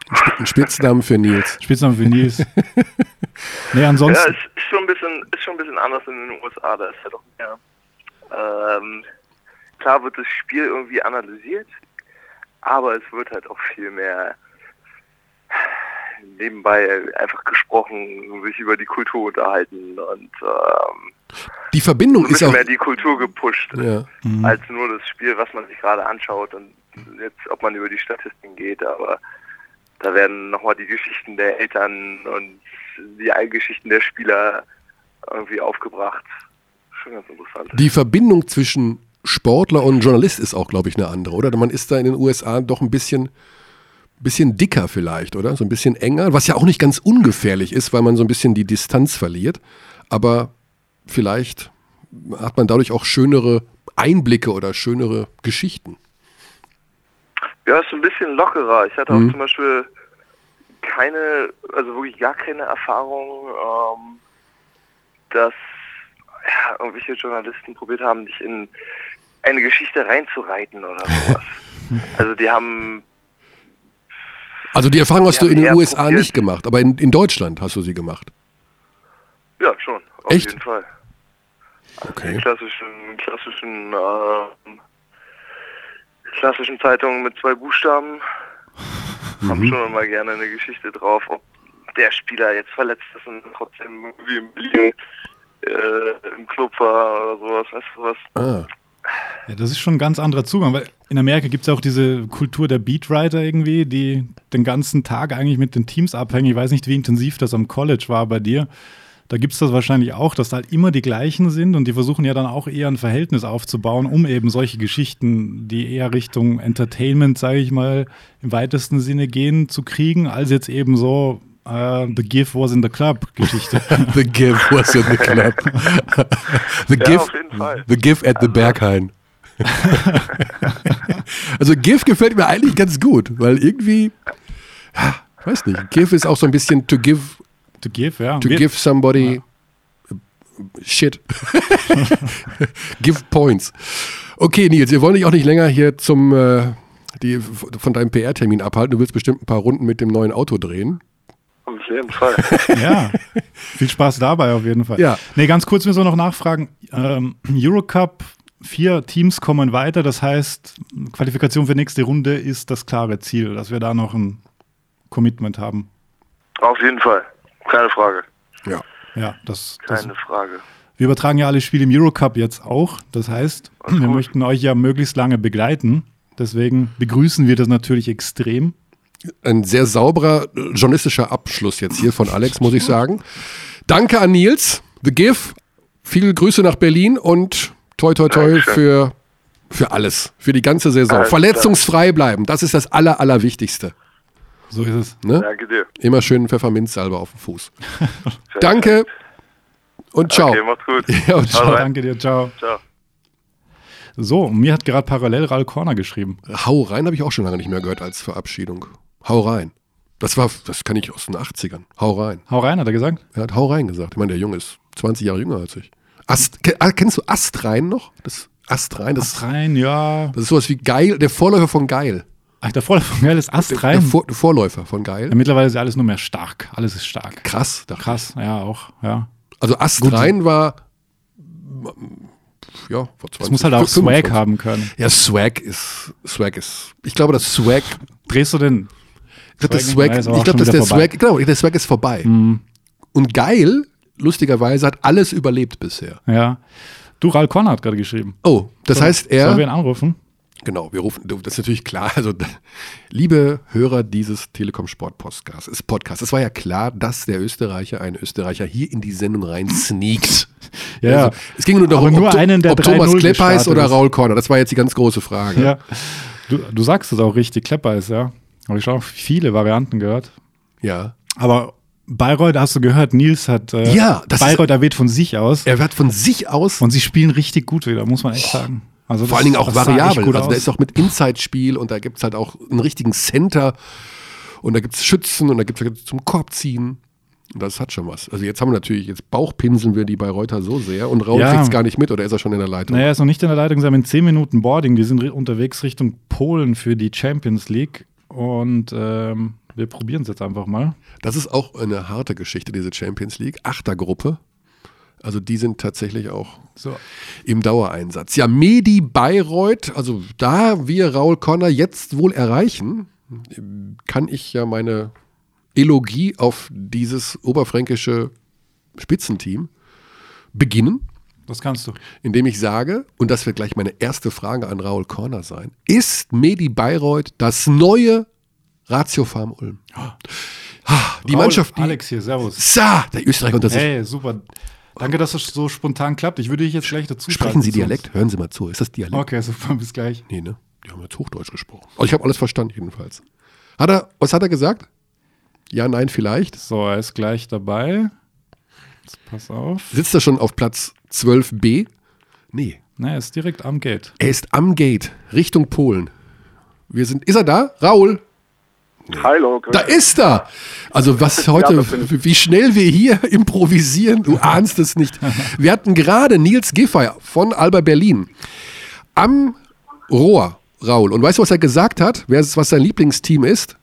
Ein Sp- Ein Spitznamen für Nils. Spitznamen für Nils. (laughs) nee, Ja, ansonsten. ist, ist schon ein bisschen, ist schon ein bisschen anders in den USA. Da ist ja doch mehr. Ähm, klar wird das Spiel irgendwie analysiert, aber es wird halt auch viel mehr nebenbei einfach gesprochen, sich über die Kultur unterhalten und ähm, Die Verbindung ist auch. mehr die Kultur gepusht, Ja. als nur das Spiel, was man sich gerade anschaut und jetzt, ob man über die Statistiken geht, aber da werden nochmal die Geschichten der Eltern und die Geschichten der Spieler irgendwie aufgebracht. Schon ganz interessant. Die Verbindung zwischen Sportler und Journalist ist auch, glaube ich, eine andere, oder? Man ist da in den USA doch ein bisschen, bisschen dicker vielleicht, oder? So ein bisschen enger, was ja auch nicht ganz ungefährlich ist, weil man so ein bisschen die Distanz verliert. Aber vielleicht hat man dadurch auch schönere Einblicke oder schönere Geschichten. Ja, ist ein bisschen lockerer. Ich hatte auch Mhm. zum Beispiel keine, also wirklich gar keine Erfahrung, ähm, dass ja, irgendwelche Journalisten probiert haben, dich in eine Geschichte reinzureiten oder sowas. (laughs) also die haben Also die Erfahrung hast Ja, du in den USA probiert. nicht gemacht, aber in, in Deutschland hast du sie gemacht. ja schon, auf Echt? jeden Fall. Die Okay. klassischen, klassischen, ähm, klassischen Zeitungen mit zwei Buchstaben haben schon immer gerne eine Geschichte drauf, ob der Spieler jetzt verletzt ist und trotzdem irgendwie im Berlin äh, im Club war oder sowas, weißt du was? Ah, Ja, das ist schon ein ganz anderer Zugang, weil in Amerika gibt es auch diese Kultur der Beatwriter irgendwie, die den ganzen Tag eigentlich mit den Teams abhängen. Ich weiß nicht, wie intensiv das am College war bei dir. Da gibt es das wahrscheinlich auch, dass da halt immer die gleichen sind und die versuchen ja dann auch eher ein Verhältnis aufzubauen, um eben solche Geschichten, die eher Richtung Entertainment, sage ich mal, im weitesten Sinne gehen, zu kriegen, als jetzt eben so äh, The Give was in the Club Geschichte. (laughs) The Give was in the club. (laughs) the, Ja, give, auf jeden Fall. the Give at the Berghain. also Give gefällt mir eigentlich ganz gut, weil irgendwie, ja, ich weiß nicht, Give ist auch so ein bisschen to give, to Give, ja. to Wir- give somebody shit. (laughs) give points. Okay, Nils, wir wollen dich auch nicht länger hier zum äh, die, von deinem PR-Termin abhalten. Du willst bestimmt ein paar Runden mit dem neuen Auto drehen. Auf jeden Fall. (laughs) Ja, viel Spaß dabei auf jeden Fall. Ja. Nee, ganz kurz müssen wir noch nachfragen. Ähm, Eurocup, vier Teams kommen weiter. Das heißt, Qualifikation für nächste Runde ist das klare Ziel, dass wir da noch ein Commitment haben. Auf jeden Fall. Keine Frage. Ja. Ja, das, das, Keine Frage. wir übertragen ja alle Spiele im Eurocup jetzt auch. Das heißt, wir möchten euch ja möglichst lange begleiten. Deswegen begrüßen wir das natürlich extrem. Ein sehr sauberer äh, journalistischer Abschluss jetzt hier von Alex, muss ich sagen. Danke an Nils, The GIF. Viele Grüße nach Berlin und toi toi toi Dankeschön. für, für alles, für die ganze Saison. Alles Verletzungsfrei bleiben, das ist das Aller, Allerwichtigste. So ist es. Ne? Danke dir. Immer schön Pfefferminzsalbe auf dem Fuß. (laughs) Danke und ciao. Okay, macht's gut. (laughs) Ja, und ciao. Rein. Danke dir, ciao. Ciao. So, und mir hat gerade parallel Raul Corner geschrieben. Hau rein habe ich auch schon lange nicht mehr gehört als Verabschiedung. Hau rein. Das war, das kann ich aus den 80ern. Hau rein. Hau rein, hat er gesagt. Er hat Hau rein gesagt. Ich meine, der Junge ist 20 Jahre jünger als ich. Ast, ah, kennst du Astrein noch? Das Astrein, das, Ast rein, ja. das ist sowas wie Geil, der Vorläufer von Geil. Ach, der Vorläufer von Geil ist Ast Der, rein. Vor, der Vorläufer von Geil. Ja, mittlerweile ist ja alles nur mehr stark. Alles ist stark. Krass. Krass, ja, auch, ja. ich. Also Astrein war ja, vor 20 Es muss halt auch 25. Swag haben können. Ja, Swag ist Swag ist. Ich glaube, das Swag Drehst du den? Ich glaube, das Swag Swag, ich glaube, dass der vorbei. Swag, genau, der Swag ist vorbei. Und geil, lustigerweise, hat alles überlebt bisher. Ja. Du, Raul Corner hat gerade geschrieben. Oh, das heißt, Sollen wir er, ihn anrufen? genau, wir rufen, das ist natürlich klar, also, liebe Hörer dieses Telekom Sport Podcasts, ist Podcast, es war ja klar, dass der Österreicher, ein Österreicher hier in die Sendung rein sneakt. Ja. Also, es ging nur darum, nur ob, einen, der ob Thomas 3-0 Klepp heißt oder. Raul Korner, das war jetzt die ganz große Frage. Ja. Du, du sagst es auch richtig, Klepper ist, ja. Aber ich habe auch viele Varianten gehört. ja. Aber Bayreuth, hast du gehört, Nils hat äh, Ja, das ist- Bayreuth erwähnt von sich aus. Er wird von sich aus Und sie spielen richtig gut wieder, muss man echt sagen. Also Vor allen Dingen auch variabel. gut Also da ist auch mit Inside-Spiel und da gibt es halt auch einen richtigen Center und da gibt es Schützen und da gibt es zum Korbziehen. Und das hat schon was. Also jetzt haben wir natürlich, jetzt Bauchpinseln wir die bei Reuter so sehr und Raul Ja. kriegt es gar nicht mit oder ist er schon in der Leitung? Naja, er ist noch nicht in der Leitung, sie haben in 10 Minuten Boarding. Die sind unterwegs Richtung Polen für die Champions League. Und ähm, wir probieren es jetzt einfach mal. Das ist auch eine harte Geschichte, diese Champions League. Achtergruppe. Also die sind tatsächlich auch So. im Dauereinsatz. Ja, Medi Bayreuth, also da wir Raul Conner jetzt wohl erreichen, kann ich ja meine Elogie auf dieses oberfränkische Spitzenteam beginnen, Das kannst du. indem ich sage, und das wird gleich meine erste Frage an Raul Corner sein, ist Medi Bayreuth das neue Ratio Farm Ulm? Ah, Die Raul, Mannschaft, die, Alex hier, servus. Sa, der Österreicher unter sich. Hey, super. Danke, dass das so spontan klappt. Ich würde dich jetzt gleich dazu Sprechen Sie. Dialekt? Hören Sie mal zu. Ist das Dialekt? Okay, super, bis gleich. Nee, ne? Die haben jetzt Hochdeutsch gesprochen. Also ich habe alles verstanden jedenfalls. Hat er, was hat er gesagt? Ja, nein, vielleicht. So, er ist gleich dabei. Jetzt pass auf. Sitzt er schon auf Platz 12b? Nee. Na, er ist direkt am Gate. Er ist am Gate, Richtung Polen. Wir sind, ist er da? Raul? Hallo, Da ist er! Also was (laughs) heute, ich. wie schnell wir hier (laughs) improvisieren, du ahnst es nicht. (laughs) Wir hatten gerade Nils Giffey von Alba Berlin am Rohr, Raul. Und weißt du, was er gesagt hat? Wer, was sein Lieblingsteam ist?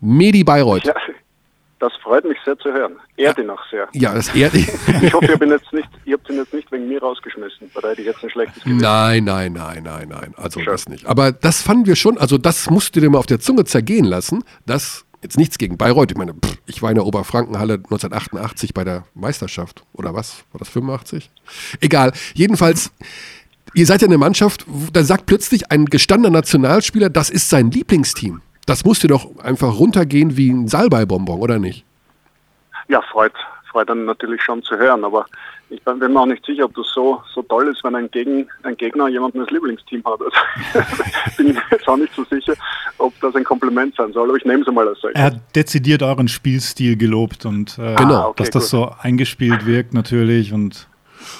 Medi Bayreuth. Ja, das freut mich sehr zu hören. Ehrt ihn auch sehr. Ja, das ehrt (laughs) Ich hoffe, ihr, bin jetzt nicht, ihr habt ihn jetzt nicht wegen mir rausgeschmissen, weil da hätte ich jetzt ein schlechtes Gewissen. Nein, nein, nein, nein, nein. Also Schön. das nicht. Aber das fanden wir schon, also das musst du dir mal auf der Zunge zergehen lassen. Das, jetzt nichts gegen Bayreuth. Ich meine, pff, ich war in der Oberfrankenhalle 1988 bei der Meisterschaft. Oder was? War das 85? Egal. Jedenfalls, ihr seid ja eine Mannschaft, da sagt plötzlich ein gestandener Nationalspieler, das ist sein Lieblingsteam. Das musst du doch einfach runtergehen wie ein Salbeibonbon, oder nicht? Ja, freut, freut dann natürlich schon zu hören, aber ich bin mir auch nicht sicher, ob das so, so toll ist, wenn ein, Gegen, ein Gegner jemanden als Lieblingsteam hat. Also, (laughs) bin ich mir jetzt auch nicht so sicher, ob das ein Kompliment sein soll, aber ich nehme es mal als solches. Er hat dezidiert euren Spielstil gelobt und äh, Genau. Ah, okay, dass das gut. so eingespielt wirkt natürlich und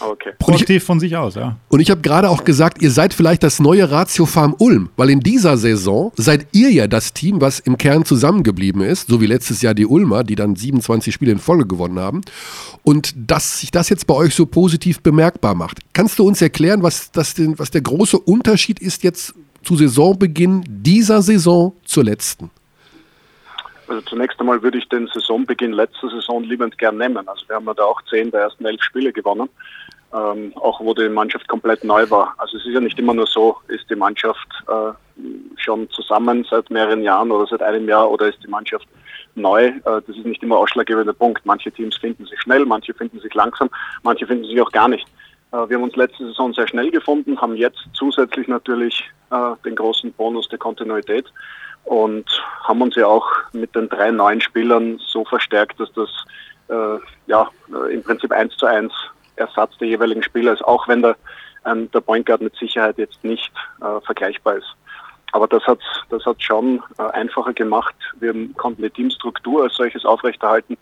Okay. proaktiv von sich aus, ja. Und ich habe gerade auch gesagt, ihr seid vielleicht das neue Ratio Farm Ulm, weil in dieser Saison seid ihr ja das Team, was im Kern zusammengeblieben ist, so wie letztes Jahr die Ulmer, die dann 27 Spiele in Folge gewonnen haben. Und dass sich das jetzt bei euch so positiv bemerkbar macht. Kannst du uns erklären, was, das denn, was der große Unterschied ist jetzt zu Saisonbeginn dieser Saison zur letzten? Also zunächst einmal würde ich den Saisonbeginn letzter Saison liebend gern nehmen. Also wir haben ja da auch zehn der ersten elf Spiele gewonnen, ähm, auch wo die Mannschaft komplett neu war. Also es ist ja nicht immer nur so, ist die Mannschaft äh, schon zusammen seit mehreren Jahren oder seit einem Jahr oder ist die Mannschaft neu. Äh, das ist nicht immer ausschlaggebender Punkt. Manche Teams finden sich schnell, manche finden sich langsam, manche finden sich auch gar nicht. Äh, wir haben uns letzte Saison sehr schnell gefunden, haben jetzt zusätzlich natürlich äh, den großen Bonus der Kontinuität und haben uns ja auch mit den drei neuen Spielern so verstärkt, dass das äh, ja äh, im Prinzip eins zu eins Ersatz der jeweiligen Spieler ist, auch wenn der, ähm, der Point Guard mit Sicherheit jetzt nicht äh, vergleichbar ist. Aber das hat das hat schon äh, einfacher gemacht. Wir konnten die Teamstruktur als solches aufrechterhalten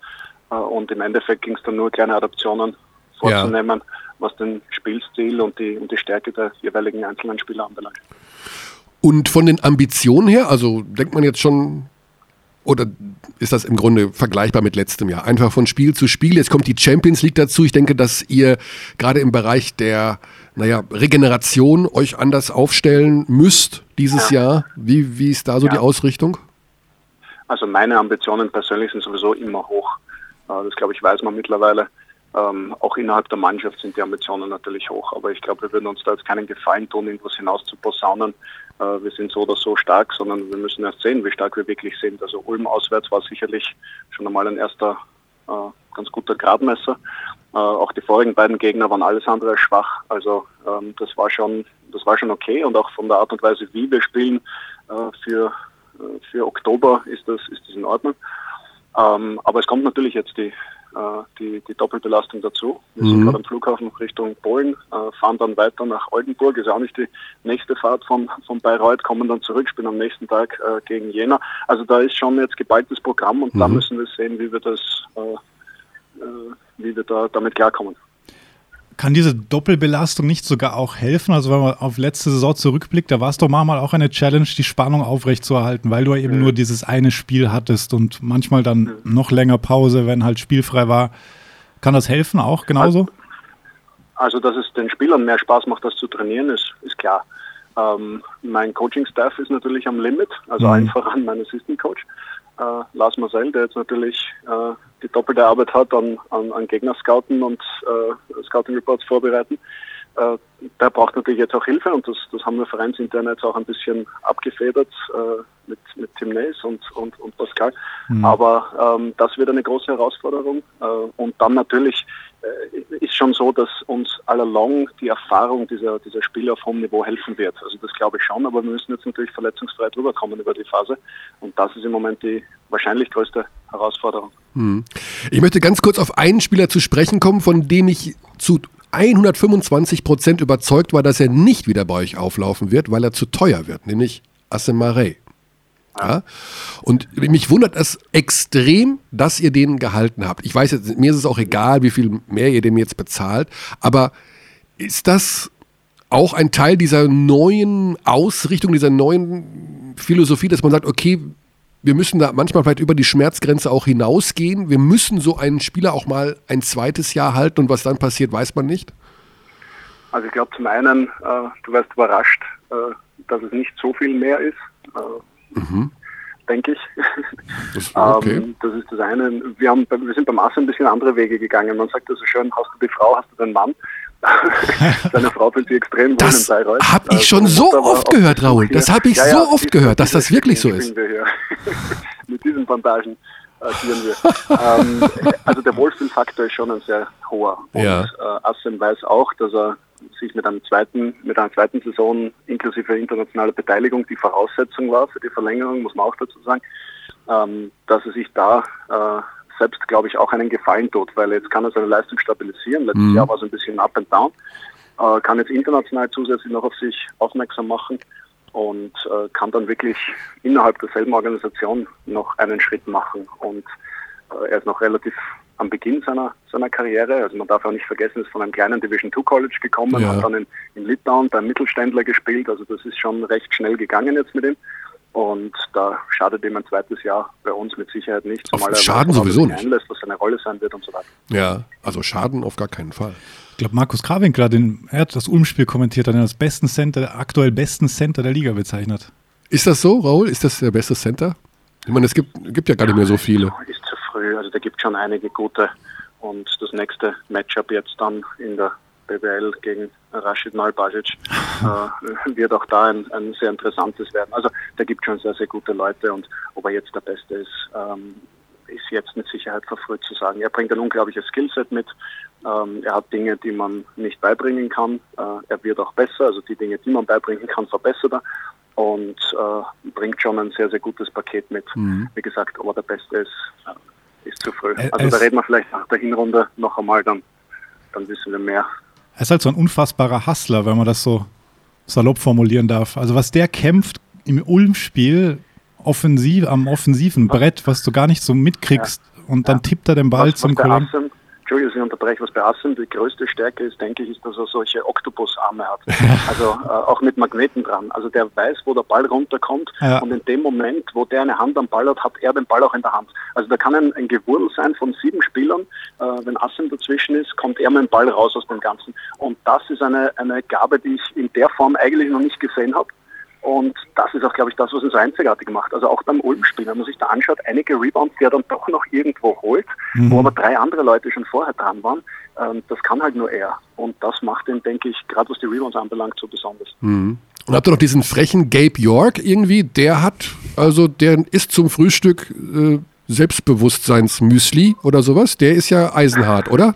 äh, und im Endeffekt ging es dann nur kleine Adaptionen Ja. vorzunehmen, was den Spielstil und die, und die Stärke der jeweiligen einzelnen Spieler anbelangt. Und von den Ambitionen her, also denkt man jetzt schon, oder ist das im Grunde vergleichbar mit letztem Jahr? Einfach von Spiel zu Spiel. Jetzt kommt die Champions League dazu. Ich denke, dass ihr gerade im Bereich der, naja, Regeneration euch anders aufstellen müsst dieses Jahr. Wie, wie ist da so Ja. die Ausrichtung? Also meine Ambitionen persönlich sind sowieso immer hoch. Äh, Das glaube ich weiß man mittlerweile. Ähm, auch innerhalb der Mannschaft sind die Ambitionen natürlich hoch. Aber ich glaube, wir würden uns da jetzt keinen Gefallen tun, irgendwas hinaus zu posaunen. Wir sind so oder so stark, sondern wir müssen erst sehen, wie stark wir wirklich sind. Also Ulm auswärts war sicherlich schon einmal ein erster äh, ganz guter Gradmesser. Äh, auch die vorigen beiden Gegner waren alles andere als schwach. Also ähm, das war schon, das war schon okay und auch von der Art und Weise, wie wir spielen äh, für äh, für Oktober ist das ist das in Ordnung. Ähm, aber es kommt natürlich jetzt die äh, die, die Doppelbelastung dazu. Wir sind Mhm. gerade am Flughafen Richtung Polen, äh, fahren dann weiter nach Oldenburg, ist auch nicht die nächste Fahrt von, von Bayreuth, kommen dann zurück, spielen am nächsten Tag äh, gegen Jena. Also da ist schon jetzt geballtes Programm und da Mhm. müssen wir sehen, wie wir das, äh, äh, wie wir da damit klarkommen. Kann diese Doppelbelastung nicht sogar auch helfen? Also wenn man auf letzte Saison zurückblickt, da war es doch manchmal auch eine Challenge, die Spannung aufrechtzuerhalten, weil du ja eben nur dieses eine Spiel hattest und manchmal dann noch länger Pause, wenn halt spielfrei war. Kann das helfen auch genauso? Also, dass es den Spielern mehr Spaß macht, das zu trainieren, ist, ist klar. Ähm, mein Coaching-Staff ist natürlich am Limit, also Mhm. einfach an meinen Assistant-Coach, äh, Lars Marcel, der jetzt natürlich äh, die doppelte Arbeit hat an, an, an Gegner-Scouten und äh, Scouting-Reports vorbereiten. Äh, der braucht natürlich jetzt auch Hilfe und das, das haben wir vereinsintern jetzt auch ein bisschen abgefedert äh, mit, mit Tim Nays und, und, und Pascal. Aber ähm, das wird eine große Herausforderung. Äh, und dann natürlich ist schon so, dass uns allalong die Erfahrung dieser, dieser Spiele auf hohem Niveau helfen wird. Also das glaube ich schon, aber wir müssen jetzt natürlich verletzungsfrei drüber kommen über die Phase. Und das ist im Moment die wahrscheinlich größte Herausforderung. Ich möchte ganz kurz auf einen Spieler zu sprechen kommen, von dem ich zu 125 Prozent überzeugt war, dass er nicht wieder bei euch auflaufen wird, weil er zu teuer wird, nämlich Asemare. Ja? Und mich wundert es extrem, dass ihr den gehalten habt. Ich weiß jetzt, mir ist es auch egal, wie viel mehr ihr dem jetzt bezahlt, aber ist das auch ein Teil dieser neuen Ausrichtung, dieser neuen Philosophie, dass man sagt, okay, wir müssen da manchmal vielleicht über die Schmerzgrenze auch hinausgehen. Wir müssen so einen Spieler auch mal ein zweites Jahr halten und was dann passiert, weiß man nicht. Also ich glaube zum einen, äh, du wirst überrascht, äh, dass es nicht so viel mehr ist, äh, denke ich. Das, (laughs) okay. Ähm, das ist das eine. Wir, haben, wir sind beim Asse ein bisschen andere Wege gegangen. Man sagt ja so schön, hast du die Frau, hast du den Mann. (laughs) Seine Frau fühlt sich extrem wohl Das in Bayreuth. habe ich Äh, schon seine so oft gehört, Raoul. hier. Das habe ich Ja, so ja, oft diese- gehört, dass das wirklich so ist. (laughs) Mit diesen Bandagen agieren wir. ähm, also der Wohlfühlfaktor ist schon ein sehr hoher. Und Ja. äh, Assen weiß auch, dass er sich mit einem zweiten, mit einer zweiten Saison inklusive internationaler Beteiligung die Voraussetzung war für die Verlängerung, muss man auch dazu sagen, ähm, dass er sich da äh, selbst, glaube ich, auch einen Gefallen tut, weil jetzt kann er seine Leistung stabilisieren. Letztes mhm. Jahr war es ein bisschen up and down, äh, kann jetzt international zusätzlich noch auf sich aufmerksam machen und äh, kann dann wirklich innerhalb derselben Organisation noch einen Schritt machen. Und äh, er ist noch relativ am Beginn seiner, seiner Karriere. Also man darf auch nicht vergessen, ist von einem kleinen Division 2 College gekommen, ja. hat dann in, in Litauen beim Mittelständler gespielt. Also das ist schon recht schnell gegangen jetzt mit ihm. Und da schadet ihm ein zweites Jahr bei uns mit Sicherheit nicht. Zumal auf Schaden sowieso nicht. Einlässt, was seine Rolle sein wird und so weiter. Ja, also Schaden auf gar keinen Fall. Ich glaube, Markus Krawinkel den, er hat das Ulm-Spiel kommentiert, hat ihn als besten Center, aktuell besten Center der Liga bezeichnet. Ist das so, Raul? Ist das der beste Center? Ich meine, es gibt, gibt ja gar nicht mehr so viele. Ist zu früh. Also da gibt es schon einige gute. Und das nächste Matchup jetzt dann in der BWL gegen Rashid Malbasic äh, wird auch da ein, ein, sehr interessantes werden. Also da gibt es schon sehr, sehr gute Leute und ob er jetzt der Beste ist, ähm, ist jetzt mit Sicherheit verfrüht zu sagen. Er bringt ein unglaubliches Skillset mit. Ähm, er hat Dinge, die man nicht beibringen kann. Äh, er wird auch besser, also die Dinge, die man beibringen kann, verbessert er und äh, bringt schon ein sehr, sehr gutes Paket mit. Mhm. Wie gesagt, ob er der Beste ist, äh, ist zu früh. Also da reden wir vielleicht nach der Hinrunde noch einmal, dann, dann wissen wir mehr. Er ist halt so ein unfassbarer Hustler, wenn man das so salopp formulieren darf. Also was der kämpft im Ulm-Spiel offensiv, am offensiven Brett, was du gar nicht so mitkriegst. Ja. Und dann ja. tippt er den Ball was, zum Kollegen. Entschuldigung, ich unterbreche, was bei Assen die größte Stärke ist, denke ich, ist, dass er solche Oktopusarme hat. (laughs) also äh, auch mit Magneten dran. Also der weiß, wo der Ball runterkommt ja. und in dem Moment, wo der eine Hand am Ball hat, hat er den Ball auch in der Hand. Also da kann ein, ein Gewurl sein von sieben Spielern. Äh, wenn Assen dazwischen ist, kommt er mit dem Ball raus aus dem Ganzen. Und das ist eine, eine Gabe, die ich in der Form eigentlich noch nicht gesehen habe. Und das ist auch, glaube ich, das, was uns so einzigartig macht. Also auch beim Ulm-Spiel, wenn man sich da anschaut, einige Rebounds, die er dann doch noch irgendwo holt, mhm. wo aber drei andere Leute schon vorher dran waren, ähm, das kann halt nur er. Und das macht ihn, denke ich, gerade was die Rebounds anbelangt, so besonders. Mhm. Und habt ihr noch diesen frechen Gabe York irgendwie? Der hat, also der isst zum Frühstück äh, Selbstbewusstseinsmüsli oder sowas. Der ist ja eisenhart, oder?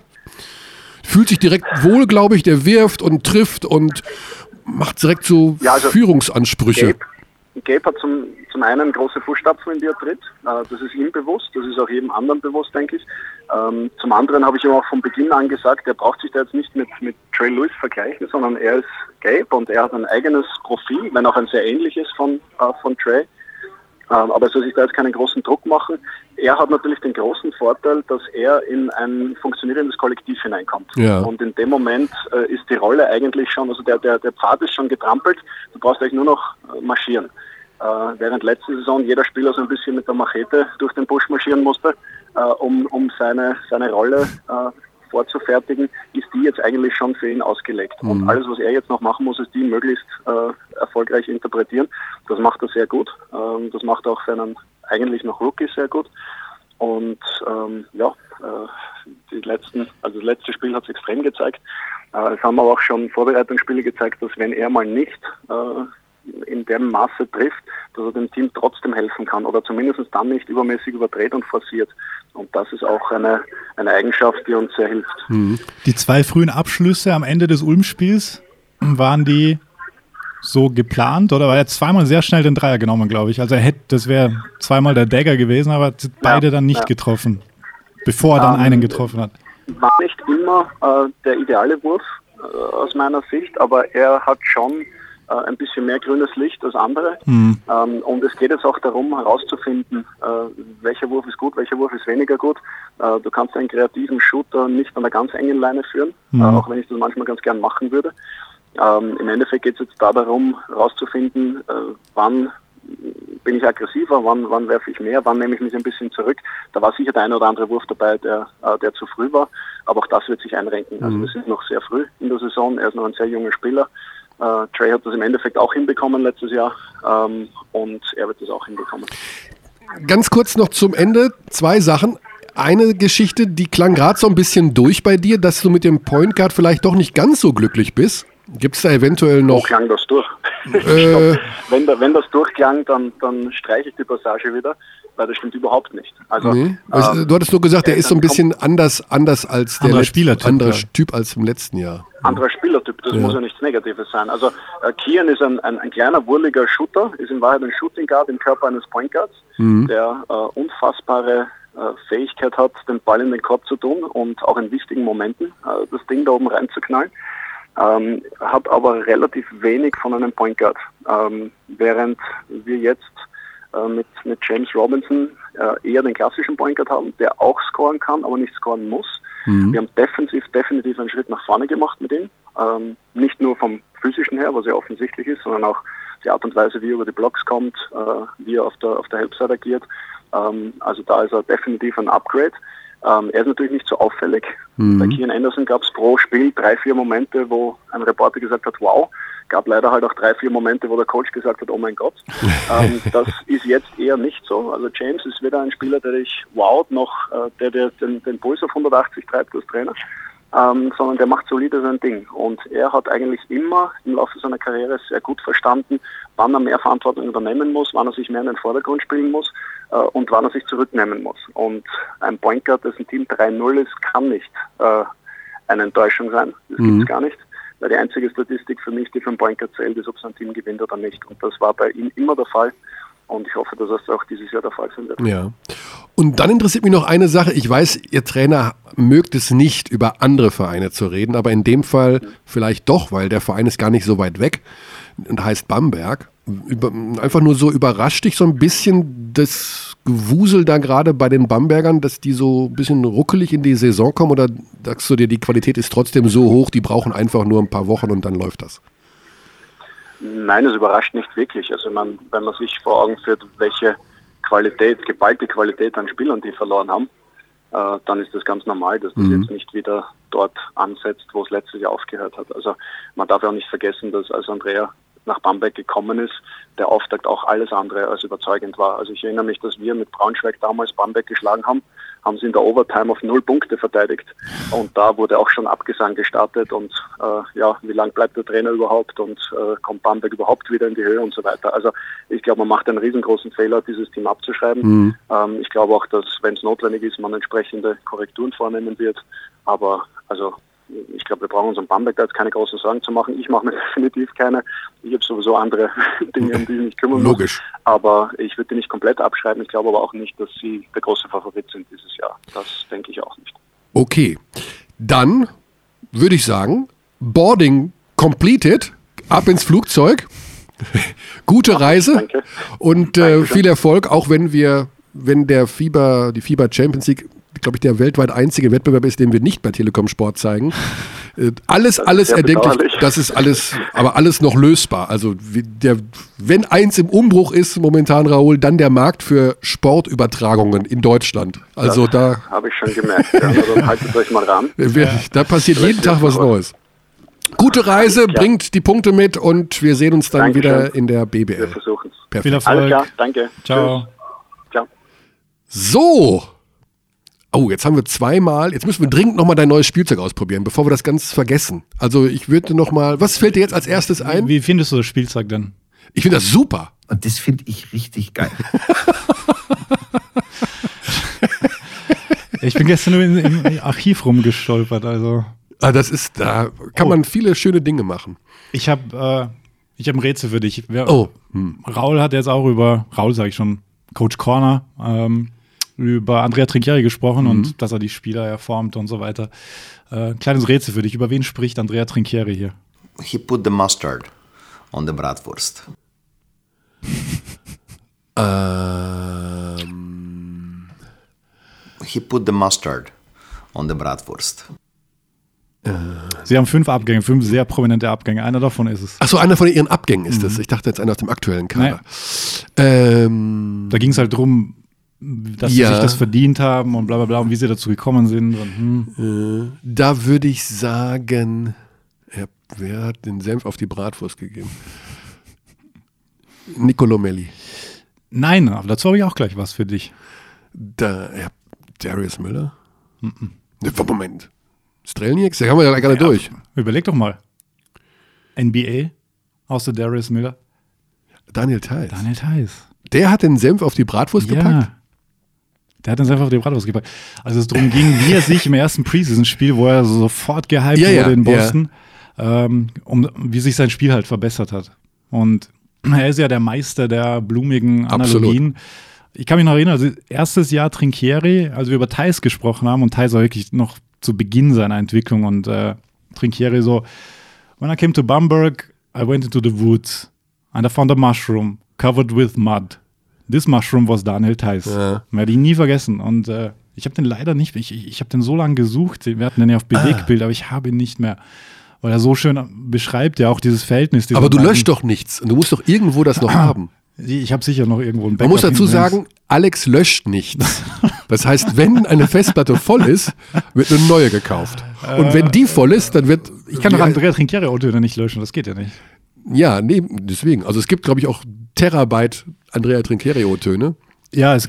Fühlt sich direkt wohl, glaube ich. Der wirft und trifft und macht direkt so ja, also Führungsansprüche. Gabe, Gabe hat zum, zum einen große Fußstapfen, in die er tritt. Äh, das ist ihm bewusst, das ist auch jedem anderen bewusst, denke ich. Ähm, zum anderen habe ich ihm auch von Beginn an gesagt, er braucht sich da jetzt nicht mit, mit Trey Lewis vergleichen, sondern er ist Gabe und er hat ein eigenes Profil, wenn auch ein sehr ähnliches von, äh, von Trey. Ähm, aber er soll sich da jetzt keinen großen Druck machen. Er hat natürlich den großen Vorteil, dass er in ein funktionierendes Kollektiv hineinkommt. Ja. Und in dem Moment äh, ist die Rolle eigentlich schon, also der, der, der Pfad ist schon getrampelt, du brauchst eigentlich nur noch äh, marschieren. Äh, während letzte Saison jeder Spieler so ein bisschen mit der Machete durch den Busch marschieren musste, äh, um, um seine, seine Rolle äh, vorzufertigen, ist die jetzt eigentlich schon für ihn ausgelegt. Mhm. Und alles, was er jetzt noch machen muss, ist die möglichst äh, erfolgreich interpretieren. Das macht er sehr gut. Ähm, das macht auch seinen eigentlich noch Rookie sehr gut. Und ähm, ja, äh, die letzten, also das letzte Spiel hat es extrem gezeigt. Äh, es haben aber auch schon Vorbereitungsspiele gezeigt, dass wenn er mal nicht äh, in dem Maße trifft, dass er dem Team trotzdem helfen kann oder zumindest dann nicht übermäßig überdreht und forciert. Und das ist auch eine, eine Eigenschaft, die uns sehr hilft. Mhm. Die zwei frühen Abschlüsse am Ende des Ulm-Spiels, waren die so geplant oder war er zweimal sehr schnell den Dreier genommen, glaube ich. Also er hätte, das wäre zweimal der Dagger gewesen, aber beide ja, dann nicht ja. getroffen, bevor er dann um, einen getroffen hat. War nicht immer äh, der ideale Wurf äh, aus meiner Sicht, aber er hat schon äh, ein bisschen mehr grünes Licht als andere. Mhm. Ähm, und es geht jetzt auch darum, herauszufinden, äh, welcher Wurf ist gut, welcher Wurf ist weniger gut. Äh, du kannst einen kreativen Shooter nicht an der ganz engen Leine führen, mhm. auch wenn ich das manchmal ganz gern machen würde. Ähm, Im Endeffekt geht es jetzt da darum, herauszufinden, wann bin ich aggressiver, wann, wann werfe ich mehr, wann nehme ich mich ein bisschen zurück. Da war sicher der eine oder andere Wurf dabei, der, der zu früh war, aber auch das wird sich einrenken. Also mhm. wir sind noch sehr früh in der Saison, er ist noch ein sehr junger Spieler. Äh, Trey hat das im Endeffekt auch hinbekommen letztes Jahr ähm, und er wird das auch hinbekommen. Ganz kurz noch zum Ende zwei Sachen. Eine Geschichte, die klang gerade so ein bisschen durch bei dir, dass du mit dem Point Guard vielleicht doch nicht ganz so glücklich bist. Gibt es da eventuell noch. Wo klang das durch? Äh, (laughs) wenn, da, wenn das durchklang, dann, dann streiche ich die Passage wieder weil das stimmt überhaupt nicht. Also, nee. ähm, du hattest nur gesagt, der ist so ein bisschen anders, anders als der anderer Spielertyp, anderer Typ als im letzten Jahr. Anderer Spielertyp, das ja. muss ja nichts Negatives sein. Also äh, Kian ist ein, ein, ein, kleiner, wurliger Shooter, ist in Wahrheit ein Shooting Guard im Körper eines Point Guards, mhm. der äh, unfassbare äh, Fähigkeit hat, den Ball in den Korb zu tun und auch in wichtigen Momenten äh, das Ding da oben reinzuknallen. Ähm, hat aber relativ wenig von einem Point Guard. Ähm, während wir jetzt äh, mit, mit James Robinson äh, eher den klassischen Point Guard haben, der auch scoren kann, aber nicht scoren muss. Mhm. Wir haben defensiv definitiv einen Schritt nach vorne gemacht mit ihm. Ähm, nicht nur vom physischen her, was ja offensichtlich ist, sondern auch die Art und Weise, wie er über die Blocks kommt, äh, wie er auf der, auf der Helpside agiert. Ähm, also da ist er definitiv ein Upgrade. Ähm, er ist natürlich nicht so auffällig. Mhm. Bei Kian Anderson gab es pro Spiel drei, vier Momente, wo ein Reporter gesagt hat, wow. Gab leider halt auch drei, vier Momente, wo der Coach gesagt hat, oh mein Gott. (laughs) ähm, das ist jetzt eher nicht so. Also James ist weder ein Spieler, der dich wowt, noch äh, der, der den, den Puls auf 180 treibt als Trainer ähm, sondern der macht solide sein Ding. Und er hat eigentlich immer im Laufe seiner Karriere sehr gut verstanden, wann er mehr Verantwortung übernehmen muss, wann er sich mehr in den Vordergrund spielen muss äh, und wann er sich zurücknehmen muss. Und ein Point Guard, dessen Team 3-0 ist, kann nicht äh, eine Enttäuschung sein. Das mhm. gibt es gar nicht. Weil die einzige Statistik für mich, die für ein Point Guard zählt, ist, ob sein Team gewinnt oder nicht. Und das war bei ihm immer der Fall. Und ich hoffe, dass das auch dieses Jahr der Fall sein wird. Ja. Und dann interessiert mich noch eine Sache. Ich weiß, Ihr Trainer mögt es nicht, über andere Vereine zu reden, aber in dem Fall vielleicht doch, weil der Verein ist gar nicht so weit weg und heißt Bamberg. Über, einfach nur so überrascht dich so ein bisschen das Gewusel da gerade bei den Bambergern, dass die so ein bisschen ruckelig in die Saison kommen oder sagst du dir, die Qualität ist trotzdem so hoch, die brauchen einfach nur ein paar Wochen und dann läuft das? Nein, es überrascht nicht wirklich. Also man, wenn man sich vor Augen führt, welche Qualität, geballte Qualität an Spielern die verloren haben, äh, dann ist das ganz normal, dass das mhm. jetzt nicht wieder dort ansetzt, wo es letztes Jahr aufgehört hat. Also man darf auch nicht vergessen, dass als Andrea nach Bamberg gekommen ist, der Auftakt auch alles andere als überzeugend war. Also ich erinnere mich, dass wir mit Braunschweig damals Bamberg geschlagen haben, haben sie in der Overtime auf null Punkte verteidigt. Und da wurde auch schon Abgesang gestartet und äh, ja, wie lange bleibt der Trainer überhaupt und äh, kommt Bamberg überhaupt wieder in die Höhe und so weiter. Also ich glaube, man macht einen riesengroßen Fehler, dieses Team abzuschreiben. Mhm. Ähm, ich glaube auch, dass, wenn es notwendig ist, man entsprechende Korrekturen vornehmen wird. Aber also ich glaube, wir brauchen uns um Bamberg da jetzt keine großen Sorgen zu machen. Ich mache mir (laughs) definitiv keine. Ich habe sowieso andere (laughs) Dinge, um die ich mich kümmern muss. Logisch. Aber ich würde die nicht komplett abschreiben. Ich glaube aber auch nicht, dass sie der große Favorit sind dieses Jahr. Das denke ich auch nicht. Okay. Dann würde ich sagen, Boarding completed. Ab ins Flugzeug. (laughs) Gute Reise Danke. und äh, viel Erfolg, auch wenn wir, wenn der Fieber, die Fieber Champions League glaube ich, der weltweit einzige Wettbewerb ist, den wir nicht bei Telekom Sport zeigen. Äh, alles, alles erdenklich, das ist alles, aber alles noch lösbar. Also der, wenn eins im Umbruch ist momentan, Raoul, dann der Markt für Sportübertragungen in Deutschland. Also das da habe ich schon gemerkt. Ja. Also haltet euch mal ran. Da passiert Vielleicht jeden Tag was Neues. Gute Reise, ja. bringt die Punkte mit und wir sehen uns dann Dankeschön. wieder in der BBL. Wir versuchen es. Perfekt. Viel Erfolg. Alles klar, danke. Ciao. Ciao. So, Oh, jetzt haben wir zweimal. Jetzt müssen wir dringend nochmal dein neues Spielzeug ausprobieren, bevor wir das ganz vergessen. Also ich würde nochmal. Was fällt dir jetzt als erstes ein? Wie findest du das Spielzeug denn? Ich finde das super. Und das finde ich richtig geil. (laughs) ich bin gestern nur im Archiv rumgestolpert, also. Ah, das ist, da kann oh. man viele schöne Dinge machen. Ich habe äh, ich hab ein Rätsel für dich. Wer, oh. Hm. Raul hat jetzt auch über, Raul sage ich schon, Coach Corner, ähm, über Andrea Trinchieri gesprochen mhm. und dass er die Spieler erformt und so weiter. Äh, kleines Rätsel für dich. Über wen spricht Andrea Trinchieri hier? He put the mustard on the Bratwurst. (laughs) ähm. He put the mustard on the Bratwurst. Sie haben fünf Abgänge, fünf sehr prominente Abgänge. Einer davon ist es. Achso, einer von ihren Abgängen ist es. Mhm. Ich dachte jetzt einer aus dem aktuellen Kader. Ähm, da ging es halt darum, dass ja. sie sich das verdient haben und bla bla bla und wie sie dazu gekommen sind. Und, hm. äh, da würde ich sagen, wer hat den Senf auf die Bratwurst gegeben? Nicolo Melli. Nein, aber dazu habe ich auch gleich was für dich. Da, ja, Darius Müller? Mhm. Moment. Strelnieks? Da haben wir ja gerade ja, durch. Überleg doch mal. NBA außer Darius Müller. Daniel Theiss. Daniel Theiss. Der hat den Senf auf die Bratwurst ja. gepackt? Der hat uns einfach auf die Bratwurst gepackt. Also es darum ging, wie er sich im ersten Preseason-Spiel, wo er sofort gehypt ja, wurde in Boston, ja. ähm, um, wie sich sein Spiel halt verbessert hat. Und er ist ja der Meister der blumigen Analogien. ich kann mich noch erinnern, also erstes Jahr Trinkieri, als wir über Thais gesprochen haben und Thais war wirklich noch zu Beginn seiner Entwicklung und äh, Trinkieri so, when I came to Bamberg, I went into the woods and I found a mushroom covered with mud. This mushroom was Daniel Theiss. Ja. Werde ich nie vergessen. Und äh, ich habe den leider nicht, ich, ich, habe den so lange gesucht, wir hatten den ja auf Ah. Bewegtbild, aber ich habe ihn nicht mehr. Weil er so schön beschreibt ja auch dieses Verhältnis. Aber du beiden- löscht doch nichts. Und du musst doch irgendwo das noch (clears throat) haben. Ich habe sicher noch irgendwo einen Man muss Backup dazu sagen, Alex löscht nichts. (laughs) Das heißt, wenn eine Festplatte voll ist, wird eine neue gekauft. Und wenn die voll ist, dann wird. Ich kann doch Andrea Trinkieri O-Töne nicht löschen, das geht ja nicht. Ja, nee, deswegen. Also es gibt, glaube ich, auch Terabyte Andrea Trinkerio-Töne. Ja, es,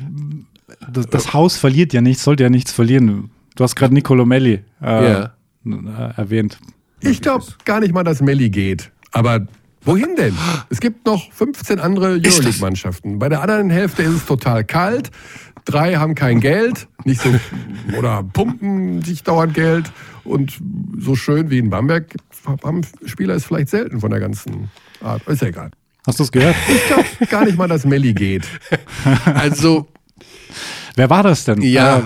das, das Haus verliert ja nichts, sollte ja nichts verlieren. Du hast gerade Nicolo Melli äh, Ja. äh, erwähnt. Ich glaube gar nicht mal, dass Melli geht. Aber wohin denn? Es gibt noch 15 andere Euroleague-Mannschaften. Bei der anderen Hälfte ist es total kalt. Drei haben kein Geld, nicht so oder pumpen sich dauernd Geld. Und so schön wie in Bamberg Spieler ist vielleicht selten von der ganzen Art. Ist ja egal. Hast du es gehört? Ich glaube gar nicht mal, dass Melli geht. Also, Wer war das denn? ja. Äh,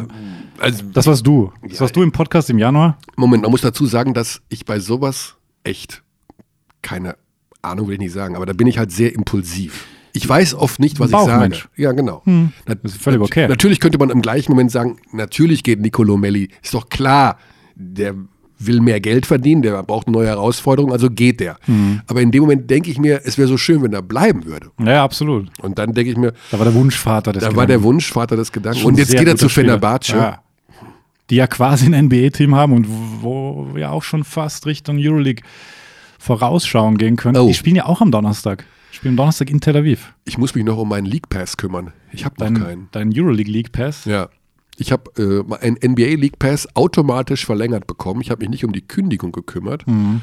Also, das warst du. Das warst du im Podcast im Januar. Moment, man muss dazu sagen, dass ich bei sowas echt keine Ahnung will ich nicht sagen, aber da bin ich halt sehr impulsiv. Ich weiß oft nicht, was ich sage. Ja, genau. Das ist völlig okay. Natürlich könnte man im gleichen Moment sagen, natürlich geht Nicolo Melli. Ist doch klar, der will mehr Geld verdienen, der braucht eine neue Herausforderung, also geht der. Hm. Aber in dem Moment denke ich mir, es wäre so schön, wenn er bleiben würde. Ja, absolut. Und dann denke ich mir, Da war der Wunschvater des da war der Gedanken. Wunschvater des Gedanken. Und jetzt geht er zu. Fenerbahce. Ja. Die ja quasi ein NBA-Team haben und wo wir auch schon fast Richtung Euroleague vorausschauen gehen können. Oh. Die spielen ja auch am Donnerstag. Die spielen am Donnerstag in Tel Aviv. Ich muss mich noch um meinen League Pass kümmern. Ich habe noch keinen. dein Euroleague League Pass. Ja. Ich habe äh, einen NBA League Pass automatisch verlängert bekommen. Ich habe mich nicht um die Kündigung gekümmert. Hm.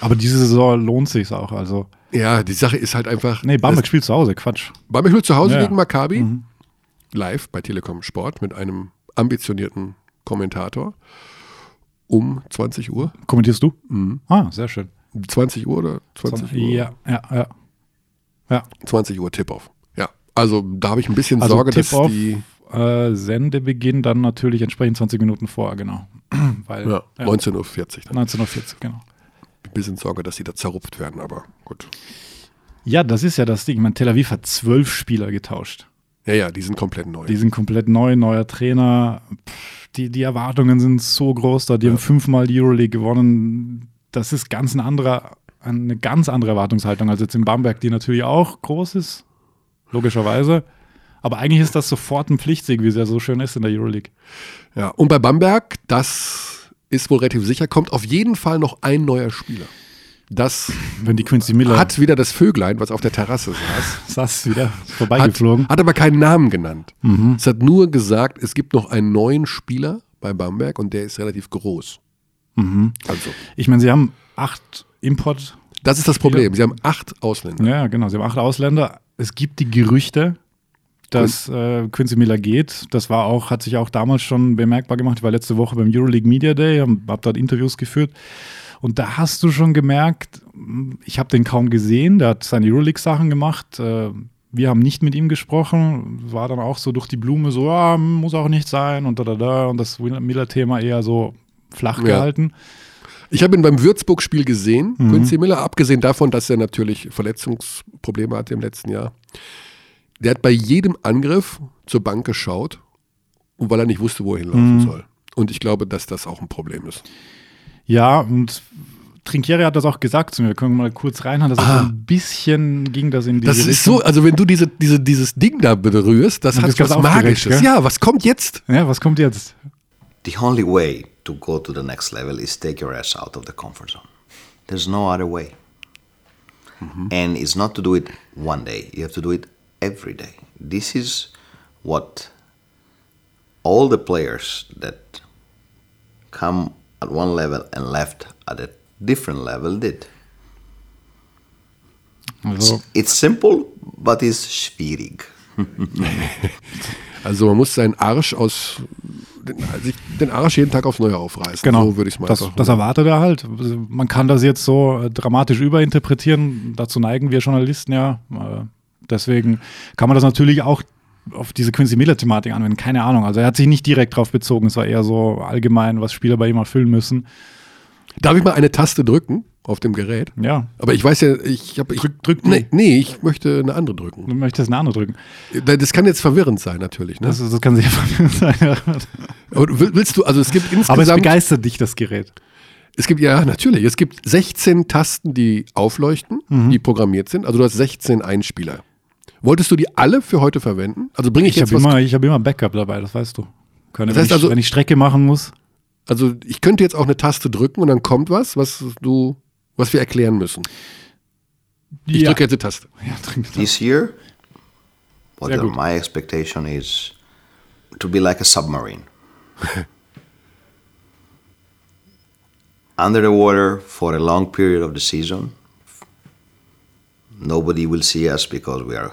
Aber diese Saison lohnt sich auch. Also, Ja, die Sache ist halt einfach. nee, Bamberg spielt zu Hause. Quatsch. Bamberg spielt zu Hause Ja. Mhm. gegen Maccabi. Live bei Telekom Sport mit einem ambitionierten Kommentator. Um 20 Uhr. Kommentierst du? Mhm. Ah, sehr schön. 20 Uhr oder 20 Uhr? Ja, ja, ja. Ja, 20 Uhr Tip-Off. Ja. Also da habe ich ein bisschen Also Sorge, dass die. Äh, Sendebeginn dann natürlich entsprechend 20 Minuten vor, genau. (clears throat) Weil, Ja, ja, 19.40 Uhr dann. 1940, genau. Ein bisschen Sorge, dass die da zerrupft werden, aber gut. Ja, das ist ja das Ding. Ich meine, Tel Aviv hat zwölf Spieler getauscht. Ja, ja, die sind komplett neu. Die sind komplett neu, neuer Trainer. Pff, Die, die Erwartungen sind so groß da. Die haben fünfmal die Euroleague gewonnen. Das ist ganz ein anderer, eine ganz andere Erwartungshaltung als jetzt in Bamberg, die natürlich auch groß ist, logischerweise. Aber eigentlich ist das sofort ein Pflichtsieg, wie es ja so schön ist in der Euroleague. Ja, und bei Bamberg, das ist wohl relativ sicher, kommt auf jeden Fall noch ein neuer Spieler. Das Wenn die Quincy Miller hat wieder das Vöglein, was auf der Terrasse saß, (laughs) saß wieder hat, vorbeigeflogen. hat aber keinen Namen genannt. Mhm. Es hat nur gesagt, es gibt noch einen neuen Spieler bei Bamberg und der ist relativ groß. Mhm. Also, Ich meine, sie haben acht Import. das ist das Problem. Sie haben acht Ausländer. Ja, genau. Sie haben acht Ausländer. Es gibt die Gerüchte, dass äh, Quincy Miller geht. Das war auch, hat sich auch damals schon bemerkbar gemacht. Ich war letzte Woche beim Euroleague Media Day, habe hab dort Interviews geführt. Und da hast du schon gemerkt, ich habe den kaum gesehen, der hat seine Euroleague-Sachen gemacht. Äh, wir haben nicht mit ihm gesprochen. War dann auch so durch die Blume so, ja, muss auch nicht sein und da, da, da. Und das Miller-Thema eher so flach Ja. gehalten. Ich habe ihn beim Würzburg-Spiel gesehen, Mhm. Quincy Miller, abgesehen davon, dass er natürlich Verletzungsprobleme hatte im letzten Jahr. Der hat bei jedem Angriff zur Bank geschaut, und weil er nicht wusste, wo er hinlaufen Mhm. soll. Und ich glaube, dass das auch ein Problem ist. Ja, und Trinkieri hat das auch gesagt zu mir. Wir können mal kurz reinhauen. Das ist so ein bisschen ging das in diese Ah. Das ist Richtung. so, also wenn du diese, diese, dieses Ding da berührst, das hat was ganz aufgeregt, Magisches. gell? Ja, was kommt jetzt? Ja, was kommt jetzt? The only way to go to the next level is take your ass out of the comfort zone. There's no other way. And it's not to do it one day, you have to do it every day. This is what all the players that come at one level and left at a different level did. Also, It's simple, but it's schwierig. (laughs) Also man muss seinen Arsch aus, den, sich den Arsch jeden Tag aufs Neue aufreißen. genau. So würde ich mal das, einfach das erwartet er halt. Also, Man kann das jetzt so äh, dramatisch überinterpretieren. Dazu neigen wir Journalisten ja. Deswegen kann man das natürlich auch auf diese Quincy Miller-Thematik anwenden. Keine Ahnung. Also er hat sich nicht direkt darauf bezogen. Es war eher so allgemein, was Spieler bei ihm erfüllen müssen. Darf ich mal eine Taste drücken auf dem Gerät? Ja. Aber ich weiß ja, ich habe. Drück, drück nee, nee, ich möchte eine andere drücken. Du möchtest eine andere drücken. Das kann jetzt verwirrend sein, natürlich. Ne? Das, das kann sehr (laughs) verwirrend sein. Aber willst du, also es gibt Aber es insgesamt. begeistert dich, das Gerät. Es gibt, ja, natürlich. Es gibt 16 Tasten, die aufleuchten, Mhm. die programmiert sind. Also du hast 16 Einspieler. Wolltest du die alle für heute verwenden? Also bringe ich, Ich jetzt habe was. immer, ich hab immer Backup dabei, das weißt du. Können, Das wenn, heißt ich, also- wenn ich Strecke machen muss. Also ich könnte jetzt auch eine Taste drücken und dann kommt was, was du, was wir erklären müssen. Ich ja. drücke jetzt die Taste. Ja, trink das. This year, what Sehr the- gut. my expectation is to be like a submarine. Under the water for a long period of the season. Nobody will see us because we are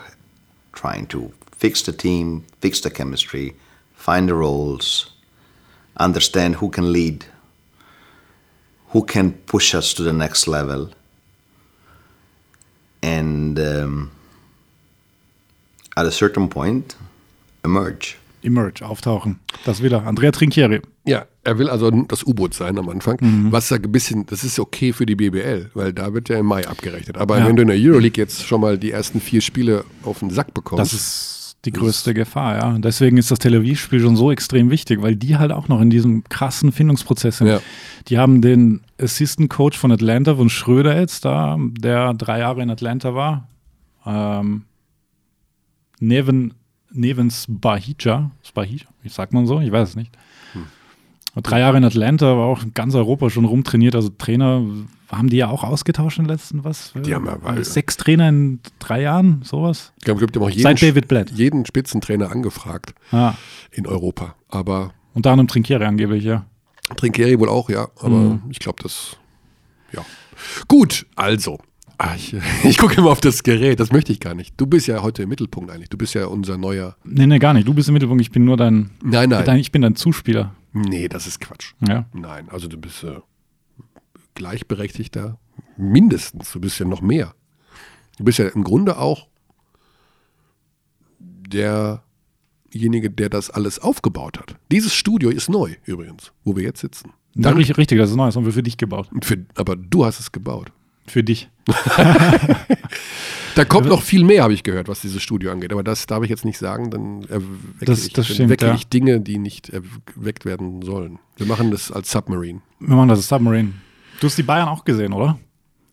trying to fix the team, fix the chemistry, find the roles, understand who can lead, who can push us to the next level. And um, at a certain point, emerge. Emerge, auftauchen. Das wieder. Andrea Trinchieri. Ja, er will also das U-Boot sein am Anfang. Was da ein bisschen, das ist okay für die BBL, weil da wird ja im Mai abgerechnet. Aber Ja. wenn du in der Euroleague jetzt schon mal die ersten vier Spiele auf den Sack bekommst, Das ist die größte Gefahr, ja. Und deswegen ist das Tel Aviv-Spiel schon so extrem wichtig, weil die halt auch noch in diesem krassen Findungsprozess sind. Ja. Die haben den Assistant Coach von Atlanta, von Schröder jetzt da, der drei Jahre in Atlanta war. Ähm, Neven, Nevens Bahija, Bahija, wie sagt man so? Ich weiß es nicht. Drei Jahre in Atlanta, war auch in ganz Europa schon rumtrainiert. Also Trainer haben die ja auch ausgetauscht in den letzten, was? Die haben ja- Sechs Trainer in drei Jahren, sowas? ich glaube, es gibt auch jeden, Seit David Blatt. jeden Spitzentrainer angefragt Ja. in Europa. Aber Unter anderem Trinkieri angeblich, ja. Trinkeri wohl auch, ja. Aber Mhm. ich glaube, das, ja. Gut, also. Ah, ich, (laughs) ich gucke immer auf das Gerät, das möchte ich gar nicht. Du bist ja heute im Mittelpunkt eigentlich. Du bist ja unser neuer. Nee, nee, gar nicht. Du bist im Mittelpunkt, ich bin nur dein. Nein, nein. Dein, ich bin dein Zuspieler. Nee, das ist Quatsch. Ja. Nein, also du bist äh, gleichberechtigter, mindestens. Du bist ja noch mehr. Du bist ja im Grunde auch derjenige, der das alles aufgebaut hat. Dieses Studio ist neu übrigens, wo wir jetzt sitzen. Ja, richtig, richtig, das ist neu. Das haben wir für dich gebaut. Für, aber du hast es gebaut. Für dich. (laughs) Da kommt noch viel mehr, habe ich gehört, was dieses Studio angeht. Aber das darf ich jetzt nicht sagen, dann erwecke Das- ich, das stimmt, wecke ja. ich Dinge, die nicht erweckt werden sollen. Wir machen das als Submarine. Wir machen das Submarine. Du hast die Bayern auch gesehen, oder?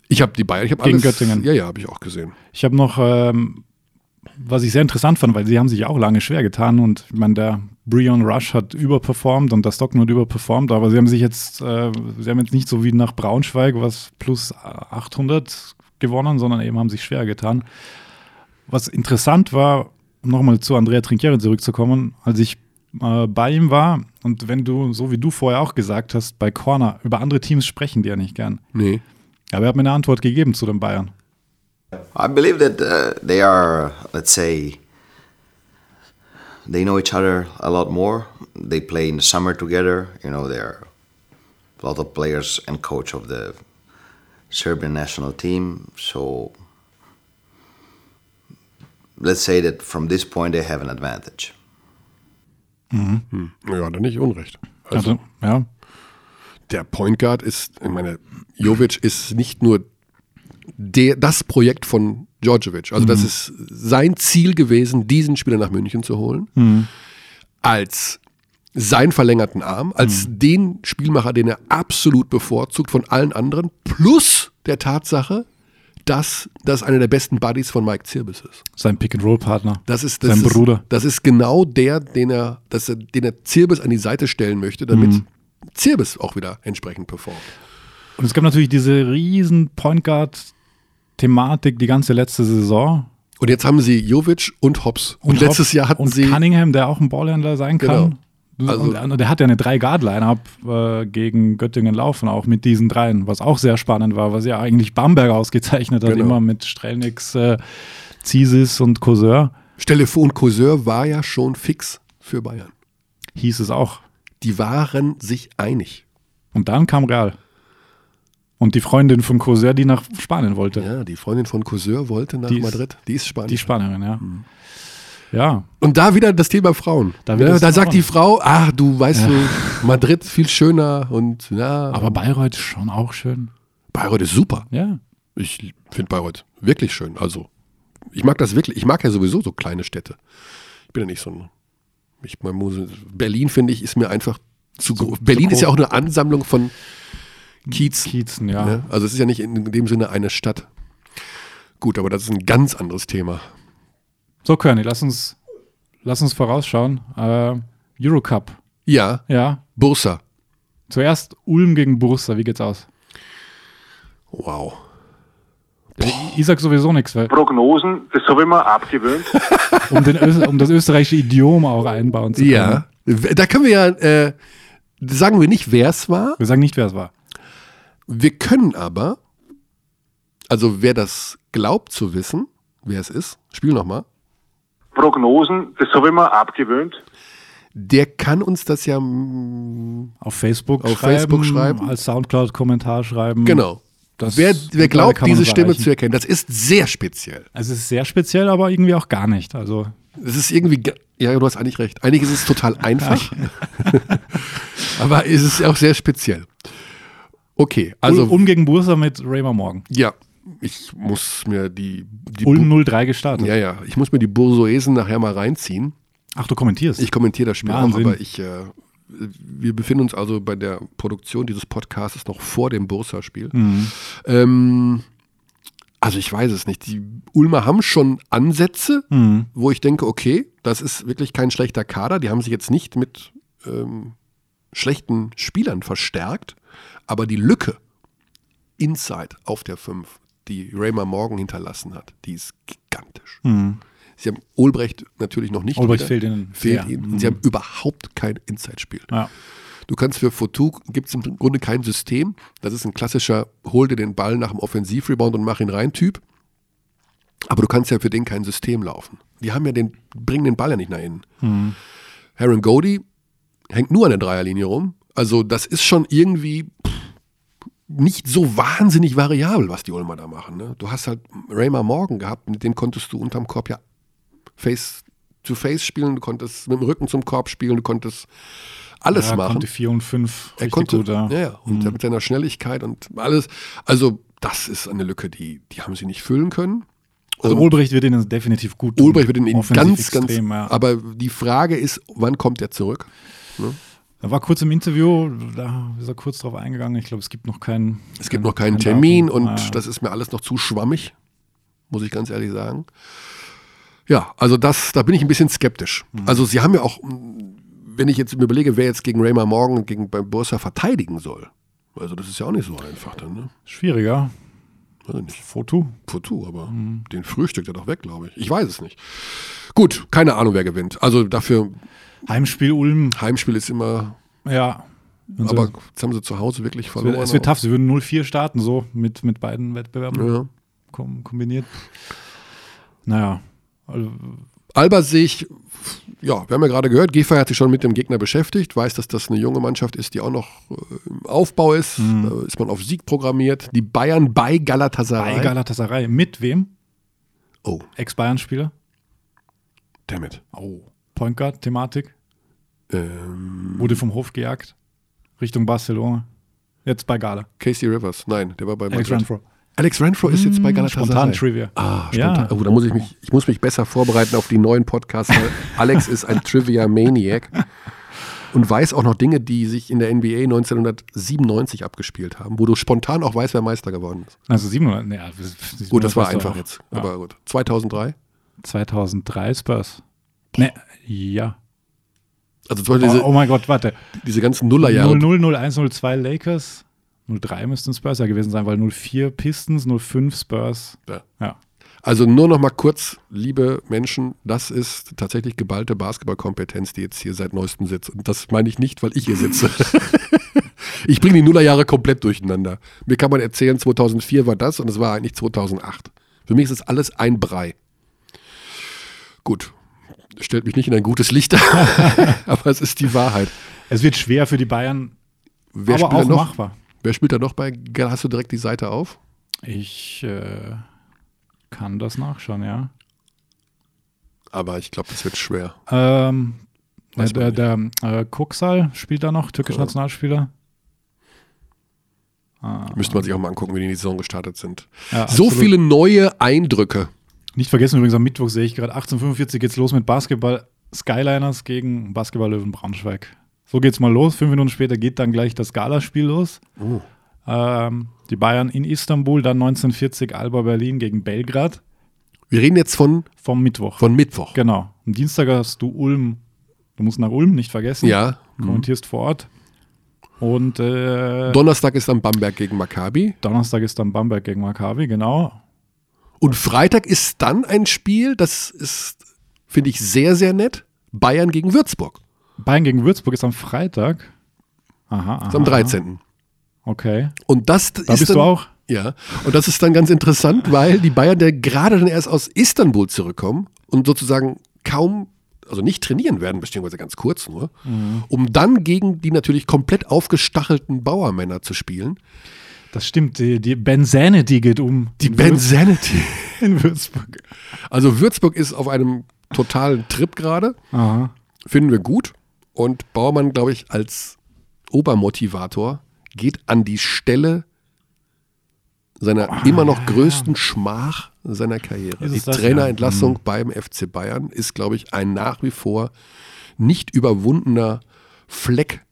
Ich habe die Bayern, ich habe Gegen alles. Göttingen. Ja, ja, habe ich auch gesehen. Ich habe noch, ähm, was ich sehr interessant fand, weil sie haben sich auch lange schwer getan und ich meine, der Breon Rush hat überperformt und der hat überperformt, aber sie haben sich jetzt, äh, sie haben jetzt nicht so wie nach Braunschweig was plus 800 gewonnen, sondern eben haben sich schwer getan. Was interessant war, um nochmal zu Andrea Trinchieri zurückzukommen, als ich äh, bei ihm war und wenn du, so wie du vorher auch gesagt hast, bei Corner über andere Teams sprechen die ja nicht gern. Nee. Aber er hat mir eine Antwort gegeben zu den Bayern. I believe that uh, they are, let's say, they know each other a lot more. They play in the summer together. You know, they're a lot of players and coach of the Serbian national team. So let's say that from this point they have an advantage. Ja, hat er nicht unrecht. Also, Also, ja, der Point Guard ist, ich meine, Jovic ist nicht nur der, das Projekt von Djordjevic. Also, das ist sein Ziel gewesen, diesen Spieler nach München zu holen. Als seinen verlängerten Arm, als den Spielmacher, den er absolut bevorzugt von allen anderen, plus der Tatsache, dass das einer der besten Buddies von Mike Zirbis ist. sein Pick-and-Roll-Partner. Das ist, das Sein ist, Bruder. Das ist genau der, den er, dass er, den er Zirbis an die Seite stellen möchte, damit Mhm. Zirbis auch wieder entsprechend performt. Und es gab natürlich diese riesen Point Guard-Thematik die ganze letzte Saison. Und jetzt haben sie Jovic und Hobbs. Und, letztes Hopp- Jahr hatten und sie. Cunningham, der auch ein Ballhändler sein kann. Genau. Also- und, der hat ja eine Drei-Guard-Line-Up äh, gegen Göttingen laufen, auch mit diesen dreien, was auch sehr spannend war, was ja eigentlich Bamberg ausgezeichnet hat, Genau. immer mit Strelnix, äh, Zisis und Cousin. Und Cousin war ja schon fix für Bayern. Hieß es auch. Die waren sich einig. Und dann kam Real. Und die Freundin von Cousin, die nach Spanien wollte. Ja, die Freundin von Cousin wollte nach Die ist- Madrid. Die ist Spanisch. Die Spanierin, ja. Ja, Und da wieder das Thema Frauen. Da ja, da sagt die. Frau, ach, du weißt du, Madrid viel schöner und ja. aber Bayreuth ist schon auch schön. Bayreuth ist super. Ja. Ich finde Bayreuth wirklich schön. Also, ich mag das wirklich. Ich mag ja sowieso so kleine Städte. Ich bin ja nicht so ein. Ich, man muss, Berlin, finde ich, ist mir einfach zu groß. Berlin ist ja auch eine Ansammlung von Kiez. Kiezen, ja. Ne? Also, es ist ja nicht in dem Sinne eine Stadt. Gut, aber das ist ein ganz anderes Thema. So, Körny, lass uns, lass uns vorausschauen. Äh, Eurocup. Ja, Ja. Bursa. Zuerst Ulm gegen Bursa. Wie geht's aus? Wow. Ich sag sowieso nichts, weil Prognosen, das habe ich mir abgewöhnt. (laughs) um, den Ös um das österreichische Idiom auch einbauen zu können. Ja. Da können wir ja, äh, sagen wir nicht, wer es war. Wir sagen nicht, wer es war. Wir können aber, also wer das glaubt zu wissen, wer es ist, spiel nochmal, Prognosen, das habe ich mir abgewöhnt. der kann uns das ja, Auf Facebook Auf schreiben, Facebook schreiben. als Soundcloud-Kommentar schreiben. genau. Das- wer, wer glaubt, diese Stimme erreichen. zu erkennen, das ist sehr speziell. Also es ist sehr speziell, aber irgendwie auch gar nicht. Also Es ist irgendwie, ge- ja, du hast eigentlich recht. Eigentlich ist es total (laughs) einfach, (laughs) aber es ist auch sehr speziell. Okay, also, Ulm gegen Bursa mit Raymer Morgan. ja, ich muss mir die, die Ulm 03 gestartet. ja, ja, ich muss mir die Bursoesen nachher mal reinziehen. Ach, du kommentierst. Ich kommentiere das Spiel Wahnsinn. auch, aber ich, äh, wir befinden uns also bei der Produktion dieses Podcasts noch vor dem Bursa-Spiel. Mhm. Ähm, also ich weiß es nicht. Die Ulmer haben schon Ansätze, Mhm. wo ich denke, okay, das ist wirklich kein schlechter Kader. Die haben sich jetzt nicht mit ähm, schlechten Spielern verstärkt, aber die Lücke inside auf der 5, die Raymer Morgan hinterlassen hat, die ist gigantisch. Sie haben Olbrecht natürlich noch nicht. Mhm. Olbrecht fehlt ihnen Fehlt ihnen. Mhm. Sie haben überhaupt kein Inside-Spiel. Ja. Du kannst für Fotu gibt es im Grunde kein System. Das ist ein klassischer, hol dir den Ball nach dem Offensivrebound und mach ihn rein Typ. Aber du kannst ja für den kein System laufen. Die haben ja den, bringen den Ball ja nicht nach innen. Mhm. Aaron Cody hängt nur an der Dreierlinie rum. Also das ist schon irgendwie pff, nicht so wahnsinnig variabel, was die Ulmer da machen. Ne? Du hast halt Raymer Morgan gehabt, mit dem konntest du unterm Korb ja face to face spielen, du konntest mit dem Rücken zum Korb spielen, du konntest alles er machen. konnte 4 und 5 Er konnte, gut, ja. ja, ja, und mit seiner Schnelligkeit und alles. Also, das ist eine Lücke, die, die haben sie nicht füllen können. Also Und Olbrecht wird ihnen definitiv gut tun. Ulbricht wird in ihn Offensiv ganz, ganz. extrem, ja. Aber die Frage ist, wann kommt er zurück? Er war kurz im Interview, da ist er kurz drauf eingegangen. Ich glaube, es gibt noch keinen. Es gibt noch keinen kein Termin Datum. und Ja. das ist mir alles noch zu schwammig, muss ich ganz ehrlich sagen. Ja, also das, da bin ich ein bisschen skeptisch. Mhm. Also sie haben ja auch, wenn ich jetzt mir überlege, wer jetzt gegen Raymer Morgan und gegen beim Bursa verteidigen soll. Also das ist ja auch nicht so einfach dann, ne? Schwieriger. Weiß ich nicht. Foto. Foto, aber den frühstückt er doch weg, glaube ich. Ich weiß es nicht. Gut, keine Ahnung, wer gewinnt. Also dafür, Heimspiel Ulm. Heimspiel ist immer, Ja. Und so- aber jetzt haben sie zu Hause wirklich es verloren. wird, es wird tough. Sie würden 0-4 starten, so mit, mit beiden Wettbewerben Ja. kom kombiniert. Naja. Also, Alba sehe ich, ja, wir haben ja gerade gehört, Giffey hat sich schon mit dem Gegner beschäftigt, weiß, dass das eine junge Mannschaft ist, die auch noch äh, im Aufbau ist. Da ist man auf Sieg programmiert. Die Bayern bei Galatasaray. bei Galatasaray. Mit wem? oh, Ex-Bayern-Spieler? damit. Oh. Point Guard-Thematik. Ähm, Wurde vom Hof gejagt. Richtung Barcelona. Jetzt bei Gala. Casey Rivers, nein, der war bei Alex Madrid. Renfro. Alex Renfro ist jetzt bei Galatasaray. Spontan Trivia. Ah, spontan. Ja. Oh, da muss ich mich, ich muss mich besser vorbereiten auf die neuen Podcasts. (laughs) Alex ist ein Trivia-Maniac und weiß auch noch Dinge, die sich in der NBA 1997 abgespielt haben, wo du spontan auch weißt, wer Meister geworden ist. Also 700. Nee, ja, Gut, das war einfach jetzt. Ja. Aber gut. 2003. 2003 Spurs. Ne, ja. Also zum Beispiel Oh, diese, oh mein Gott, warte. diese ganzen Nullerjahre. 00, 01, 02 Lakers. 03 müssten Spurs ja gewesen sein, weil 04 Pistons, 05 Spurs. Ja. Ja. Also nur noch mal kurz, liebe Menschen, das ist tatsächlich geballte Basketballkompetenz, die jetzt hier seit neuestem sitzt. Und das meine ich nicht, weil ich hier sitze. (laughs) ich bringe die Nullerjahre komplett durcheinander. Mir kann man erzählen, 2004 war das und es war eigentlich 2008. Für mich ist es alles ein Brei. Gut, stellt mich nicht in ein gutes Licht, (laughs) aber es ist die Wahrheit. Es wird schwer für die Bayern, Wer aber spielt da auch noch? machbar. Wer spielt da noch bei? Hast du direkt die Seite auf? Ich äh, kann das nachschauen, ja. Aber ich glaube, das wird schwer. Ähm, man der, der äh, Kuksal spielt da noch, türkischer Ja. Nationalspieler. Müsste man sich auch mal angucken, wie die in die Saison gestartet sind. Ja, so viele neue Eindrücke. Nicht vergessen übrigens, am Mittwoch sehe ich gerade 18.45 geht's los mit Basketball Skyliners gegen Basketball Löwen Braunschweig. So geht's mal los. Fünf Minuten später geht dann gleich das Galaspiel los. Oh. Ähm, die Bayern in Istanbul, dann 1940 Alba Berlin gegen Belgrad Wir reden jetzt von, vom Mittwoch. von Mittwoch. genau. Am Dienstag hast du Ulm. Du musst nach Ulm nicht vergessen. Ja. Kommentierst vor Ort. Und äh, Donnerstag ist dann Bamberg gegen Maccabi. Donnerstag ist dann Bamberg gegen Maccabi, genau. Und Freitag ist dann ein Spiel, das ist, finde ich, sehr, sehr nett. Bayern gegen Würzburg. Bayern gegen Würzburg ist am Freitag. Aha, aha. Ist am 13. Okay. Und das Da ist bist dann, du auch? Ja, und das ist dann ganz interessant, weil die Bayern, der gerade dann erst aus Istanbul zurückkommen und sozusagen kaum, also nicht trainieren werden, beziehungsweise ganz kurz nur, um dann gegen die natürlich komplett aufgestachelten Bauermänner zu spielen. Das stimmt, die, die Bensanity geht um. Die Bensanity. (laughs) in Würzburg. Also Würzburg ist auf einem totalen Trip gerade, Aha. finden wir gut. Und Bauermann, glaube ich, als Obermotivator geht an die Stelle seiner immer noch größten Schmach seiner Karriere. Die es das, Trainerentlassung beim FC Bayern ist, glaube ich, ein nach wie vor nicht überwundener Fleck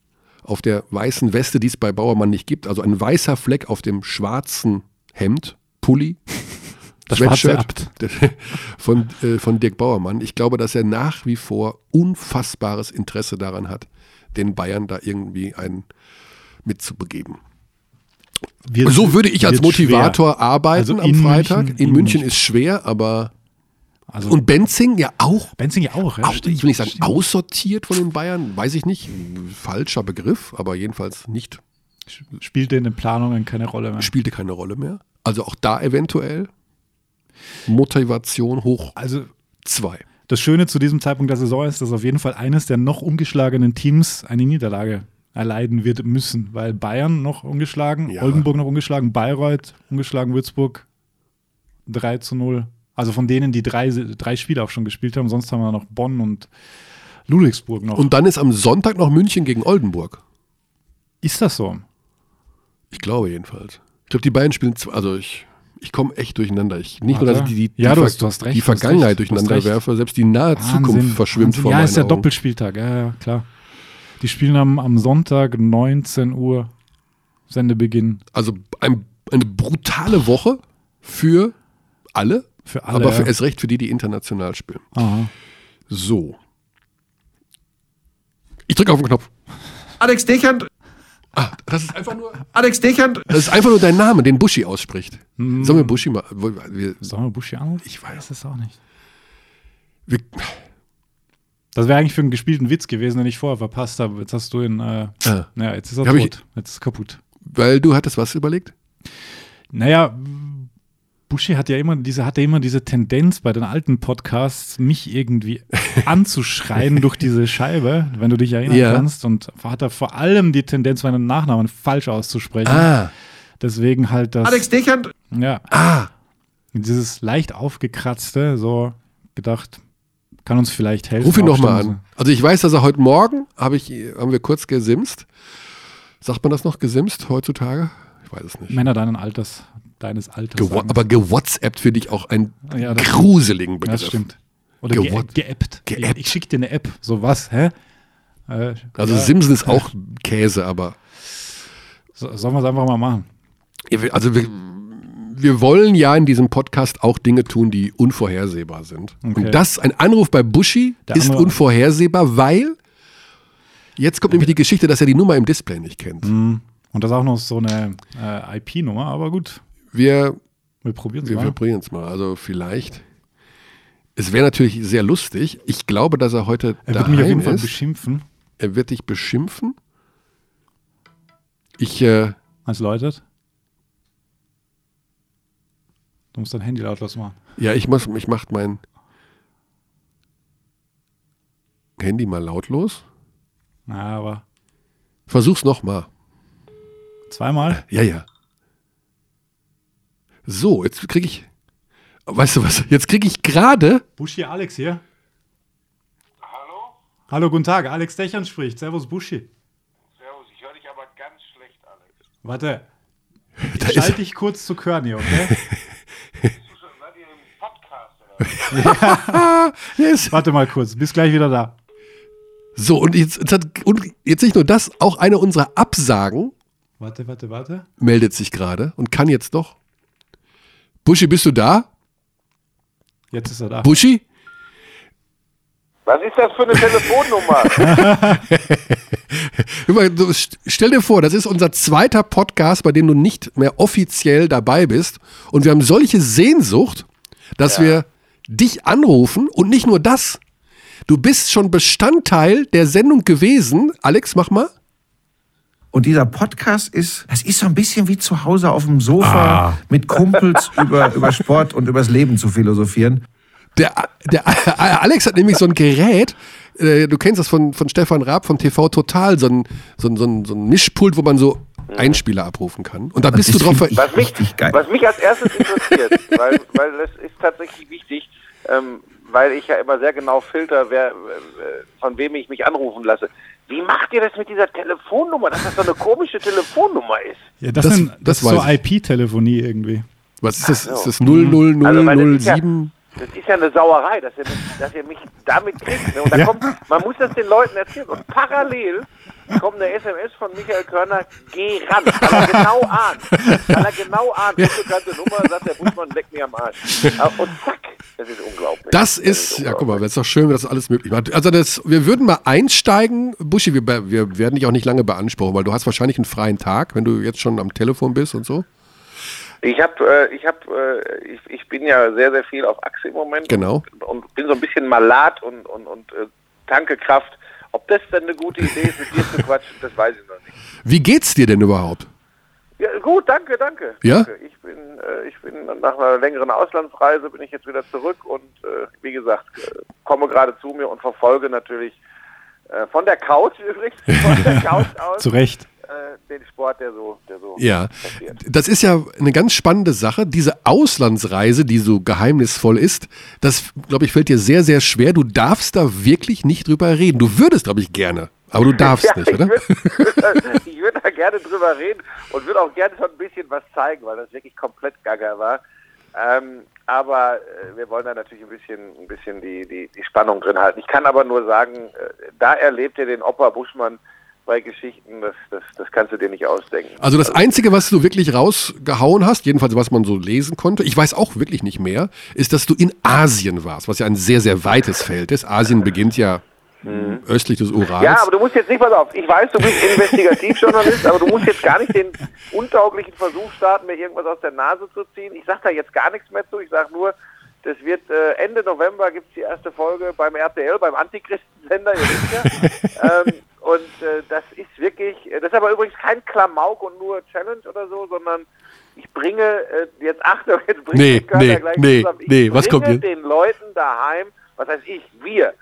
auf der weißen Weste, die es bei Bauermann nicht gibt. Also ein weißer Fleck auf dem schwarzen Hemd, Pulli, (laughs) Das schwarze Sweatshirt (laughs) von, äh, von Dirk Bauermann. Ich glaube, dass er nach wie vor unfassbares Interesse daran hat, den Bayern da irgendwie einen mitzubegeben. Wird- So würde ich als Motivator schwer. arbeiten Also am in Freitag. München- in in München München. ist schwer, aber Also, und Benzing ja auch. Benzing ja auch, ja. auch stimmt, ich will nicht sagen stimmt. aussortiert von den Bayern, weiß ich nicht, falscher Begriff, aber jedenfalls nicht Spielt in den Planungen keine Rolle mehr. spielte keine Rolle mehr. Also auch da eventuell Motivation hoch Also zwei. das Schöne zu diesem Zeitpunkt der Saison ist, dass auf jeden Fall eines der noch ungeschlagenen Teams eine Niederlage erleiden wird müssen, weil Bayern noch ungeschlagen, Ja. Oldenburg noch ungeschlagen, Bayreuth ungeschlagen, Würzburg 3 zu 0. Also von denen, die drei, drei Spiele auch schon gespielt haben, sonst haben wir noch Bonn und Ludwigsburg noch. Und dann ist am Sonntag noch München gegen Oldenburg. ist das so? Ich glaube jedenfalls. Ich glaube, die beiden spielen, also ich, ich komme echt durcheinander. Ich, nicht nur, Warte. dass ich die, die, Ja, Ver- hast- hast recht, die Vergangenheit recht, durcheinander werfe, selbst die nahe Zukunft Wahnsinn, verschwimmt Wahnsinn. vor Ja, ist der Augen. Doppelspieltag, ja, ja, klar. Die spielen am, am Sonntag 19 Uhr Sendebeginn Also ein, eine brutale Woche für alle, für alle. aber für, erst recht für die, die international spielen. Aha. So. Ich drücke auf den Knopf. Alex Dechand, Ah, das ist einfach nur. Alex Dechand, Das ist einfach nur dein Name, den Buschi ausspricht. Sollen wir Buschi mal. Wir, Sollen wir Buschi anrufen? Ich weiß es auch nicht. wir, Das wäre eigentlich für einen gespielten Witz gewesen, den ich vorher verpasst habe. Jetzt hast du ihn. Äh, Ah. Ja, jetzt ist er Hab ich-. Jetzt ist er kaputt. weil du hattest was überlegt? Naja, Buschi hat ja immer diese, hatte immer diese Tendenz bei den alten Podcasts, mich irgendwie (laughs) anzuschreien durch diese Scheibe, wenn du dich erinnern Ja. kannst. Und hat er vor allem die Tendenz, meinen Nachnamen falsch auszusprechen. Ah, Deswegen halt das. Alex Dechand, Ja, ah. dieses leicht aufgekratzte, so gedacht, kann uns vielleicht helfen. Ruf ihn doch mal an. Also ich weiß, dass er heute Morgen, hab ich, haben wir kurz gesimst. Sagt man das noch, gesimst heutzutage? Ich weiß es nicht. Männer deinen Alters, deines Alters. Sagen. aber gewhatsappt finde ich auch einen Ja, das- gruseligen Begriff. das stimmt. Oder ge geappt. geappt. Ich, ich schicke dir eine App. So was, hä? Äh, Also ja, Simsen ist auch Käse, aber so, sollen wir es einfach mal machen? Ja, also wir, wir wollen ja in diesem Podcast auch Dinge tun, die unvorhersehbar sind. Okay. Und das, ein Anruf bei Buschi Der ist andere- unvorhersehbar, weil jetzt kommt nämlich die Geschichte, dass er die Nummer im Display nicht kennt. Mhm. Und das ist auch noch so eine äh, IP-Nummer, aber gut, Wir, wir probieren es wir mal. es mal. Also vielleicht. Es wäre natürlich sehr lustig. Ich glaube, dass er heute Er wird mich auf jeden Fall ist. beschimpfen, Er wird dich beschimpfen. Ich, äh, als läutet. Du musst dein Handy lautlos machen. ja, ich muss, ich mach mein Handy mal lautlos. Na, aber Versuch's nochmal. zweimal? Ja, ja. So, jetzt kriege ich. Weißt du was? Jetzt kriege ich gerade. Buschi Alex hier. Hallo, guten Tag. Alex Dächern spricht. Servus, Buschi. Servus, ich höre dich aber ganz schlecht, Alex. Warte. Ich schalte dich kurz zu Körny, okay? (laughs) Oder? (laughs) Yes. Warte mal kurz. Bis gleich wieder da. So, und jetzt, jetzt, hat, und jetzt nicht nur das, auch eine unserer Absagen Warte, warte, warte. meldet sich gerade und kann jetzt doch. Buschi, bist du da? Jetzt ist er da. Buschi? Was ist das für eine Telefonnummer? (laughs) Stell dir vor, das ist unser zweiter Podcast, bei dem du nicht mehr offiziell dabei bist. Und wir haben solche Sehnsucht, dass wir dich anrufen und nicht nur das. Du bist schon Bestandteil der Sendung gewesen. Alex, mach mal. Und dieser Podcast ist, das ist so ein bisschen wie zu Hause auf dem Sofa mit Kumpels (laughs) über, über Sport und übers Leben zu philosophieren. Der, der Alex hat nämlich so ein Gerät, äh, du kennst das von, von Stefan Raab von TV Total, so ein, so, ein, so, ein, so ein Mischpult, wo man so Einspieler abrufen kann. Und da bist du drauf. Was mich, Richtig geil. was mich als erstes interessiert, (laughs) weil, weil das ist tatsächlich wichtig, ähm, weil ich ja immer sehr genau filter, wer, äh, von wem ich mich anrufen lasse. Wie macht ihr das mit dieser Telefonnummer, dass das so eine komische Telefonnummer ist? Ja, das, Das- sind, das, das ist so IP-Telefonie irgendwie. Was ist das? So. Ist das Also, das ist ja- 00007? Das ist ja eine Sauerei, dass ihr mich, dass ihr mich damit kriegt. Ne? Und da Ja. kommt, man muss das den Leuten erzählen. Und parallel kommt eine SMS von Michael Körner, geh ran, weil er genau ahnt. Weil er genau ahnt, unbekannte Nummer, sagt der Buschmann, leck mir am Arsch. Und zack, das ist unglaublich. Das ist, ja, guck mal, das ist doch schön, dass das alles möglich macht. Also das, wir würden mal einsteigen, Buschi, wir, wir werden dich auch nicht lange beanspruchen, weil du hast wahrscheinlich einen freien Tag, wenn du jetzt schon am Telefon bist und so. Ich habe, äh, ich habe, äh, ich, ich bin ja sehr, sehr viel auf Achse im Moment. Genau. Und, und bin so ein bisschen malat und, und, und äh, tanke Kraft. Ob das denn eine gute Idee ist, mit dir zu quatschen, das weiß ich noch nicht. Wie geht's dir denn überhaupt? Ja, gut, danke, danke. Ja? Danke. Ich bin, äh, ich bin nach einer längeren Auslandsreise bin ich jetzt wieder zurück und äh, wie gesagt, äh, komme gerade zu mir und verfolge natürlich äh, von der Couch übrigens, von der (laughs) Couch aus Zu Recht. Äh, den Sport, der so, der so Ja, passiert. das ist ja eine ganz spannende Sache. Diese Auslandsreise, die so geheimnisvoll ist, das, glaube ich, fällt dir sehr, sehr schwer. Du darfst da wirklich nicht drüber reden. Du würdest, glaube ich, gerne, aber du (laughs) darfst Ja, nicht, ich oder? würd- ich würde (laughs) da gerne drüber reden und würde auch gerne schon ein bisschen was zeigen, weil das wirklich komplett gaga war. Ähm, aber äh, wir wollen da natürlich ein bisschen, ein bisschen die, die, die Spannung drin halten. Ich kann aber nur sagen, äh, da erlebt ihr den Opa Buschmann bei Geschichten, das, das, das kannst du dir nicht ausdenken. Also das Einzige, was du wirklich rausgehauen hast, jedenfalls was man so lesen konnte, ich weiß auch wirklich nicht mehr, ist, dass du in Asien warst, was ja ein sehr, sehr weites Feld ist. Asien beginnt ja östlich des Urals. Ja, aber du musst jetzt nicht, pass auf, ich weiß, du bist Investigativjournalist, aber du musst jetzt gar nicht den untauglichen Versuch starten, mir irgendwas aus der Nase zu ziehen. Ich sag da jetzt gar nichts mehr zu, ich sag nur, das wird äh, Ende November gibt's die erste Folge beim RTL, beim Antichristensender, ihr wisst ja. (laughs) ähm, und äh, das ist wirklich, äh, das ist aber übrigens kein Klamauk und nur Challenge oder so, sondern ich bringe, äh, jetzt Achtung, (laughs) jetzt bringe Nee, ich nee, gleich nee, zusammen. Ich nee, was kommt bringe jetzt? den Leuten daheim, was heißt ich, wir,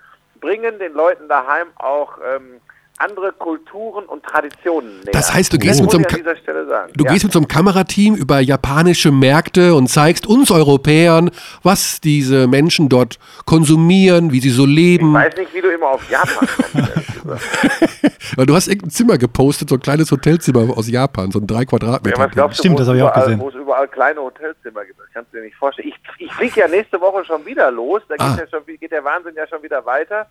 bringen den Leuten daheim auch ähm, andere Kulturen und Traditionen näher. Das heißt, du gehst mit so einem ich. Du ja. gehst mit so einem Kamerateam über japanische Märkte und zeigst uns Europäern, was diese Menschen dort konsumieren, wie sie so ich leben. weiß nicht, wie du immer auf Japan kommst. (laughs) Weil du hast irgendein Zimmer gepostet, so ein kleines Hotelzimmer aus Japan, so ein drei Ja, Quadratmeter. was glaubst Stimmt, das es hab ich auch gesehen. Wo es überall kleine Hotelzimmer gibt, das kannst du dir nicht vorstellen. Ich, ich fliege ja nächste Woche schon wieder los, da Ah. geht, ja schon, geht der Wahnsinn ja schon wieder weiter.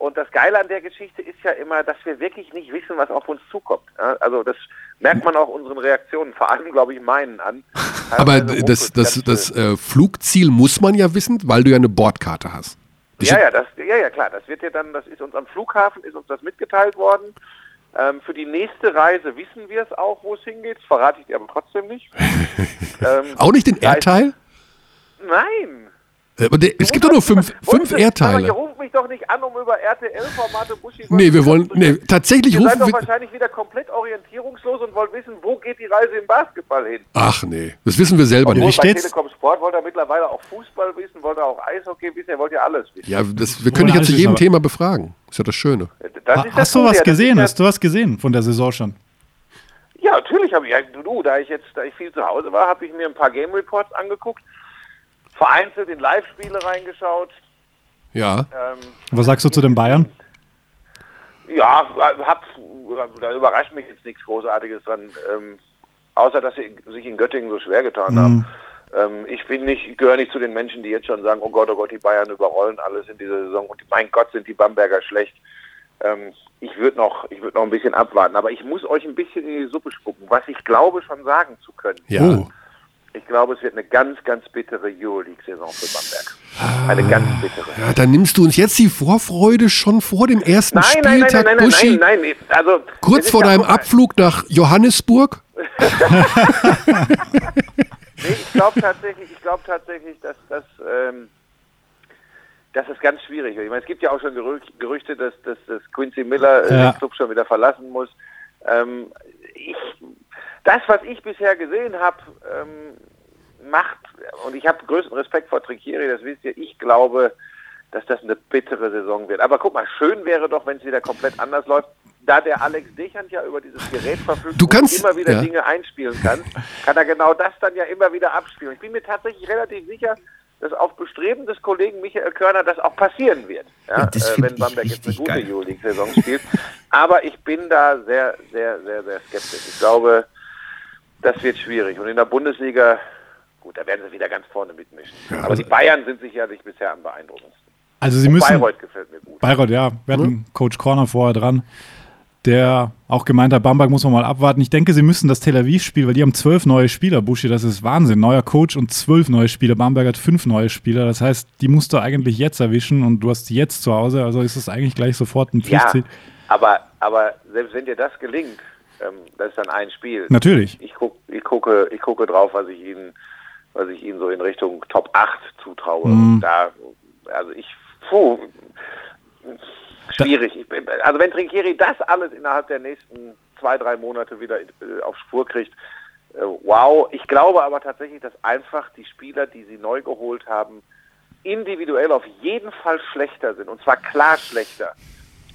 Und das Geile an der Geschichte ist ja immer, dass wir wirklich nicht wissen, was auf uns zukommt. Also das merkt man auch unseren Reaktionen, vor allem, glaube ich, meinen an. (laughs) Aber Teilweise das, das, das schön. äh, Flugziel muss man ja wissen, weil du ja eine Bordkarte hast. Ja, ja, das, ja, ja, klar. Das wird ja dann, das ist uns am Flughafen, ist uns das mitgeteilt worden. Ähm, für die nächste Reise wissen wir es auch, wo es hingeht. Das verrate ich dir aber trotzdem nicht. (laughs) ähm, Auch nicht den Erdteil? Nein. Äh, es gibt doch nur fünf, fünf Ihr Erdteile. ruft mich doch nicht an, um über RTL-Formate Buschi. Nee, wir wollen, nee, tatsächlich Ihr seid rufen doch wir. wahrscheinlich wieder komplett orientierungslos und wollt wissen, wo geht die Reise im Basketball hin. Ach nee, das wissen wir selber Obwohl nicht. bei steht's? Telekom Sport wollt ihr mittlerweile auch Fußball wissen, wollt ihr auch Eishockey wissen, ihr wollt ja alles wissen. Ja, das, wir können dich ja zu jedem aber- Thema befragen. ist ja das Schöne. Das Ha- ist das Hast du was ja, das gesehen? ja- Hast du was gesehen von der Saison schon? Ja, natürlich habe ich, ja, du, da ich jetzt, da ich viel zu Hause war, habe ich mir ein paar Game Reports angeguckt, vereinzelt in Live-Spiele reingeschaut. Ja. Ähm, Was sagst du zu den Bayern? Ja, hab, da überrascht mich jetzt nichts Großartiges dran. Ähm, außer, dass sie sich in Göttingen so schwer getan haben. Ähm, ich bin nicht, ich gehöre nicht zu den Menschen, die jetzt schon sagen, oh Gott, oh Gott, die Bayern überrollen alles in dieser Saison und mein Gott, sind die Bamberger schlecht. Ähm, ich würde noch, ich würde noch ein bisschen abwarten, aber ich muss euch ein bisschen in die Suppe spucken, was ich glaube schon sagen zu können. Ja. Oh. Ich glaube, es wird eine ganz, ganz bittere Euroleague-Saison für Bamberg. Eine ganz bittere. Ja, dann nimmst du uns jetzt die Vorfreude schon vor dem ersten Nein, nein, nein, Spieltag, nein, nein, Buschi. nein, nein, also es Kurz vor deinem Abflug nach Johannesburg. (laughs) Nee, ich glaube tatsächlich, ich glaube tatsächlich, dass das, ähm, dass es ganz schwierig wird. Ich meine, es gibt ja auch schon Gerü Gerüchte, dass, dass, dass Quincy Miller äh, Ja. den Club schon wieder verlassen muss. Ähm, ich, das, was ich bisher gesehen habe, ähm, macht, und ich habe größten Respekt vor Trinkieri, das wisst ihr, ich glaube, dass das eine bittere Saison wird. Aber guck mal, schön wäre doch, wenn es wieder komplett anders läuft. Da der Alex Dechand ja über dieses Gerät verfügt Du und kannst- immer wieder ja. Dinge einspielen kann, kann er genau das dann ja immer wieder abspielen. Ich bin mir tatsächlich relativ sicher, dass auf Bestreben des Kollegen Michael Körner das auch passieren wird, ja, äh, wenn Bamberg jetzt eine gute. Euroleague-Saison spielt. Aber ich bin da sehr, sehr, sehr, sehr skeptisch. Ich glaube, das wird schwierig. Und in der Bundesliga, gut, da werden sie wieder ganz vorne mitmischen. Aber die Bayern sind sicherlich bisher am beeindruckendsten. Also sie müssen. Bayreuth gefällt mir gut. Bayreuth, ja. Wir hatten Coach Corner vorher dran, der auch gemeint hat, Bamberg muss man mal abwarten. Ich denke, sie müssen das Tel Aviv-Spiel, weil die haben zwölf neue Spieler, Buschi, das ist Wahnsinn. Neuer Coach und zwölf neue Spieler. Bamberg hat fünf neue Spieler. Das heißt, die musst du eigentlich jetzt erwischen und du hast die jetzt zu Hause. Also ist es eigentlich gleich sofort ein Ja, Pflichtsieg. aber, aber selbst wenn dir das gelingt, ähm, das ist dann ein Spiel. Natürlich. Ich, guck, ich, gucke, ich gucke drauf, was ich ihnen, was ich ihnen so in Richtung Top 8 zutraue. Mhm. Da, also ich, puh, schwierig. Ich, also wenn Trinkieri das alles innerhalb der nächsten zwei, drei Monate wieder äh, auf Spur kriegt, äh, wow. Ich glaube aber tatsächlich, dass einfach die Spieler, die sie neu geholt haben, individuell auf jeden Fall schlechter sind. Und zwar klar schlechter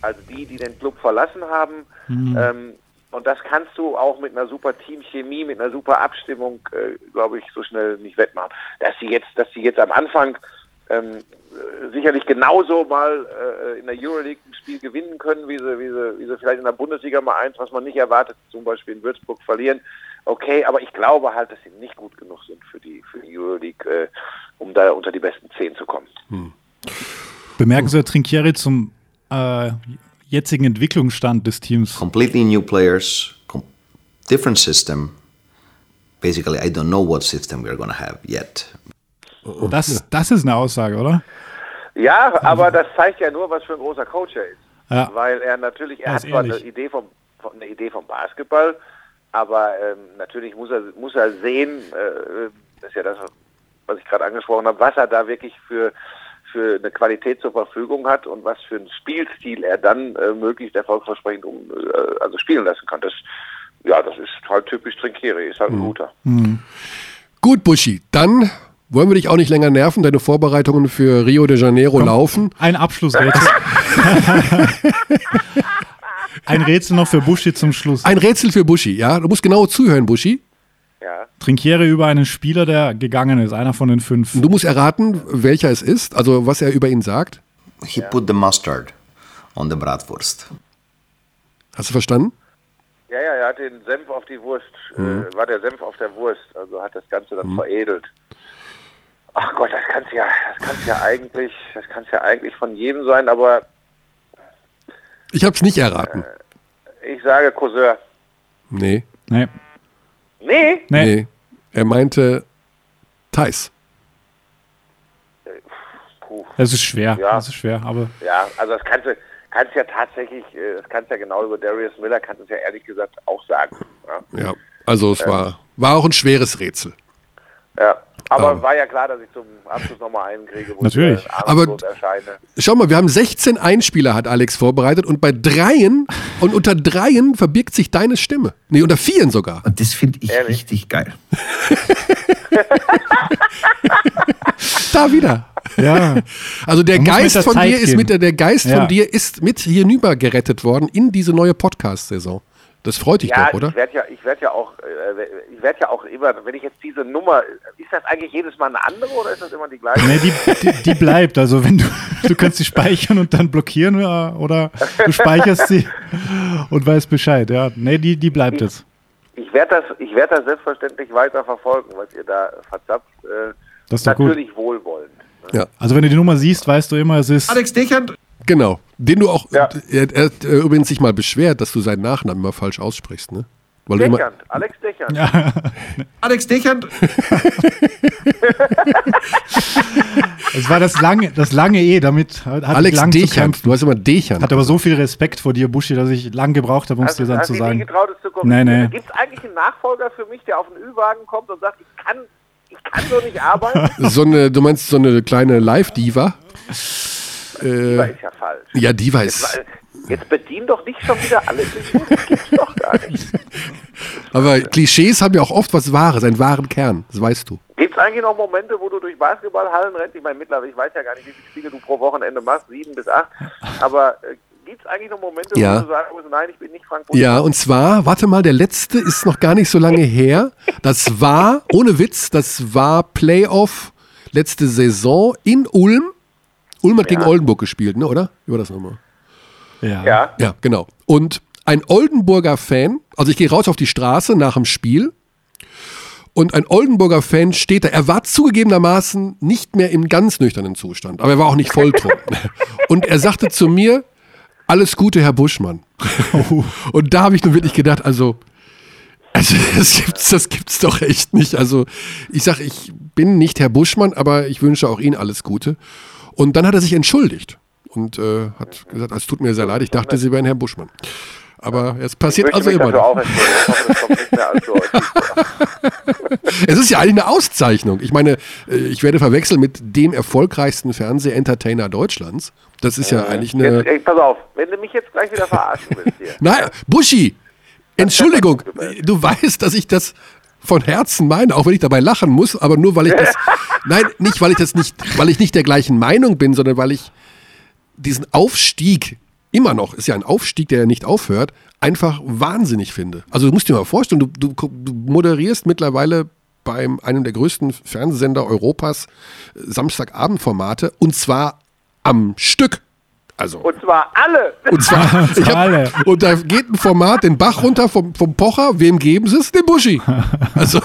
als die, die den Club verlassen haben. Ähm, und das kannst du auch mit einer super Teamchemie, mit einer super Abstimmung, äh, glaube ich, so schnell nicht wettmachen. Dass sie jetzt, dass sie jetzt am Anfang ähm, äh, sicherlich genauso mal äh, in der Euroleague ein Spiel gewinnen können, wie sie, wie, sie, wie sie vielleicht in der Bundesliga mal eins, was man nicht erwartet, zum Beispiel in Würzburg verlieren. Okay, aber ich glaube halt, dass sie nicht gut genug sind für die, für die Euroleague, äh, um da unter die besten zehn zu kommen. Bemerkenswert Trinkieri zum äh, jetzigen Entwicklungsstand des Teams. Completely new players, com- different system. Basically, I don't know what system we're going to have yet. Das, das ist eine Aussage, oder? Ja, aber das zeigt ja nur, was für ein großer Coach er ist. Ja. Weil er natürlich, er hat zwar eine. Idee vom, von- eine Idee vom Basketball, aber ähm, natürlich muss er, muss er sehen, äh, das ist ja das, was ich gerade angesprochen habe, was er da wirklich für, für eine Qualität zur Verfügung hat und was für einen Spielstil er dann äh, möglichst erfolgsversprechend um, äh, also spielen lassen kann. Das, ja, das ist halt typisch Trinkieri, ist halt ein guter. Gut, Buschi, dann wollen wir dich auch nicht länger nerven. Deine Vorbereitungen für Rio de Janeiro laufen. Ein Abschlussrätsel. (laughs) Ein Rätsel noch für Buschi zum Schluss. Ein Rätsel für Buschi, ja? Du musst genau zuhören, Buschi. Trinkiere über einen Spieler, der gegangen ist, einer von den fünf. Du musst erraten, welcher es ist, also was er über ihn sagt. He put the mustard on the bratwurst. Hast du verstanden? Ja, ja, er hat den Senf auf die Wurst, Mhm. äh, war der Senf auf der Wurst, also hat das Ganze dann veredelt. Ach Gott, das kann's ja, das kann's ja eigentlich, das kann's ja eigentlich von jedem sein, aber Ich habe es nicht erraten. ich sage Cousin. Nee, Nee. Nee, Nee. nee. Er meinte Thais. Das ist schwer. Ja. Das ist schwer, aber ja, also das kannst du, kannst ja tatsächlich, äh, das kannst ja genau über Darius Miller, kannst du es ja ehrlich gesagt auch sagen. Ja, Ja, also es war, war auch ein schweres Rätsel. Ja. aber Aber- war ja klar, dass ich zum Abschluss nochmal einen kriege, wo Natürlich. ich äh, Aber- erscheine. Schau mal, wir haben 16 Einspieler, hat Alex vorbereitet und bei dreien und unter dreien verbirgt sich deine Stimme. Nee, unter vieren sogar. Und das finde ich Ehrlich? richtig geil. (laughs) Da wieder. ja. Also der Man Geist von Zeit dir ist gehen. mit der, der Geist Ja. von dir ist mit hinüber gerettet worden in diese neue Podcast-Saison. Das freut dich Ja, doch, oder? ich werde ja, ich werde ja auch, äh, ich werde ja auch immer, wenn ich jetzt diese Nummer, ist das eigentlich jedes Mal eine andere oder ist das immer die gleiche? Nee, die, die, die bleibt. Also wenn du, du kannst sie speichern und dann blockieren oder, oder du speicherst sie und weißt Bescheid. Ja, nee, die, die bleibt jetzt. Ich werde das, ich werde das selbstverständlich weiter verfolgen, was ihr da verzapft. Äh, Das ist doch gut. natürlich wohlwollend. Ja, Also wenn du die Nummer siehst, weißt du immer, es ist. Alex Dechert, genau. Den du auch, Ja. er, er hat äh, übrigens sich mal beschwert, dass du seinen Nachnamen immer falsch aussprichst, ne? Weil du immer, Dechant, Alex Dechant. (laughs) Alex Dechert, (laughs) Es war das lange, das lange E, damit hat Alex lang kämpfen. du hast immer Dechant. Hat aber so viel Respekt vor dir, Buschi, dass ich lang gebraucht habe, um es dir dann zu sagen. getraut, es zu Nee, nee. Gibt es eigentlich einen Nachfolger für mich, der auf den Ü-Wagen kommt und sagt, ich kann, ich kann so nicht arbeiten? so eine, du meinst so eine kleine Live-Diva? Äh, ist ja falsch. ja, Diva ist. Weil- Jetzt bedien doch nicht schon wieder alles. Das gibt's doch gar nicht. (laughs) Aber Klischees haben ja auch oft was Wahres, einen wahren Kern, das weißt du. Gibt es eigentlich noch Momente, wo du durch Basketballhallen rennst? Ich meine, mittlerweile, ich weiß ja gar nicht, wie viele Spiele du pro Wochenende machst, sieben bis acht. Aber äh, gibt es eigentlich noch Momente, Ja. wo du sagen musst, nein, ich bin nicht Frank Ja, und zwar, warte mal, der letzte ist noch gar nicht so lange (laughs) her. Das war, ohne Witz, das war Playoff letzte Saison in Ulm. Ulm hat gegen Oldenburg gespielt, ne, oder? Wie war das nochmal? Ja. Ja, Ja, genau. Und ein Oldenburger Fan, also ich gehe raus auf die Straße nach dem Spiel und ein Oldenburger Fan steht da. Er war zugegebenermaßen nicht mehr im ganz nüchternen Zustand, aber er war auch nicht volltrunken. (laughs) und er sagte zu mir, alles Gute, Herr Buschmann. und da habe ich nun wirklich gedacht, also, also (laughs) das gibt's, das gibt's doch echt nicht. Also ich sage, ich bin nicht Herr Buschmann, aber ich wünsche auch Ihnen alles Gute. Und dann hat er sich entschuldigt und äh, hat gesagt, es tut mir sehr leid, ich dachte, Sie wären Herr Buschmann. Aber es passiert also immer hoffe. (laughs) Es ist ja eigentlich eine Auszeichnung. Ich meine, äh, ich werde verwechseln mit dem erfolgreichsten Fernseh-Entertainer Deutschlands. Das ist ja eigentlich Jetzt, eine. ey, pass auf, wenn du mich jetzt gleich wieder verarschen willst hier. Nein, Buschi, Entschuldigung, du weißt, dass ich das von Herzen meine, auch wenn ich dabei lachen muss, aber nur weil ich das. (laughs) Nein, nicht, weil ich das nicht, weil ich nicht der gleichen Meinung bin, sondern weil ich diesen Aufstieg immer noch, ist ja ein Aufstieg, der ja nicht aufhört, einfach wahnsinnig finde. Also du musst dir mal vorstellen, du, du, du moderierst mittlerweile beim einem der größten Fernsehsender Europas äh, Samstagabendformate und zwar am Stück. Also Und zwar alle. und zwar (laughs) ich hab, Alle. und da geht ein Format den Bach runter vom, vom Pocher. Wem geben sie es? Dem Buschi. (laughs) Also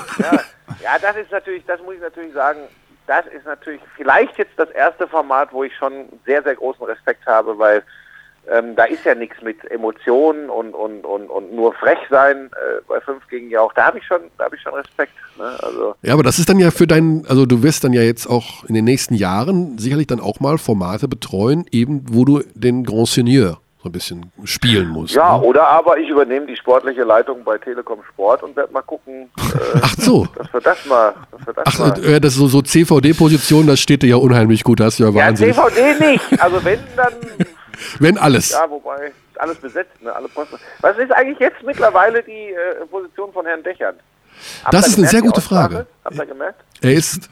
Ja, das ist natürlich, das muss ich natürlich sagen, das ist natürlich vielleicht jetzt das erste Format, wo ich schon sehr, sehr großen Respekt habe, weil ähm, da ist ja nichts mit Emotionen und, und, und, und nur frech sein äh, bei 5 gegen Jauch. Da habe ich schon, da habe ich schon Respekt. Ne? Also ja, aber das ist dann ja für deinen, also du wirst dann ja jetzt auch in den nächsten Jahren sicherlich dann auch mal Formate betreuen, eben wo du den Grand Seigneur so ein bisschen spielen musst. ja, ne? oder aber ich übernehme die sportliche Leitung bei Telekom Sport und werde mal gucken, äh, Ach so. dass wir das mal, dass wir das Ach, mal. äh, das ist so, so CVD-Position, das steht dir ja unheimlich gut, das ist ja ja, wahnsinnig. DVD nicht. Also wenn dann (laughs) Wenn alles. Ja, wobei, alles besetzt, ne? Alle Posten. Was ist eigentlich jetzt mittlerweile die äh, Position von Herrn Dechern? Habt Das ist eine gemerkt, sehr die gute? Frage. Habt ihr gemerkt? Er ist,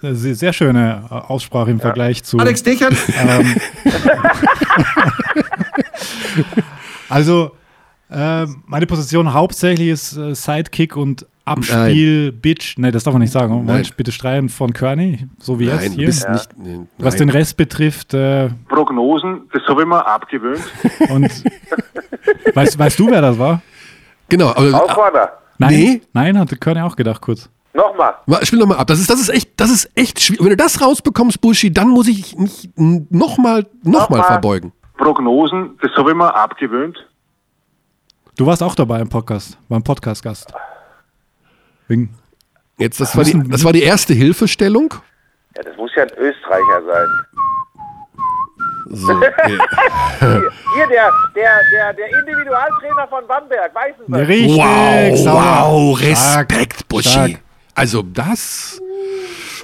Sehr, sehr schöne äh, Aussprache im Vergleich zu. Alex Dechert, Ähm, (laughs) also, äh, meine Position hauptsächlich ist äh, Sidekick und Abspiel, Bitch. Nee, das darf man nicht sagen. Moment, bitte streiten von Körny, so wie nein, jetzt hier. bist nicht. Nee, Was nein. den Rest betrifft, äh, Prognosen, das habe ich mir abgewöhnt. (laughs) und weißt, weißt du, wer das war? Genau, aber Aufwarner. Nein, Nee. nein, hatte Körny auch gedacht kurz. Nochmal. Spiel nochmal ab. Das ist, das ist echt, das ist echt schwierig. Wenn du das rausbekommst, Buschi, dann muss ich mich nochmal noch mal Nochmal. verbeugen. Prognosen, das habe ich mir abgewöhnt. Du warst auch dabei im Podcast, beim Podcast-Gast. Wegen, Jetzt, das war, die, das war die erste Hilfestellung. Ja, das muss ja ein Österreicher sein. So, (laughs) ja. Hier, der, der, der, der Individualtrainer von Bamberg, Weißenberg. richtig, Wow, wow, Stark, Respekt, Buschi. stark. Also das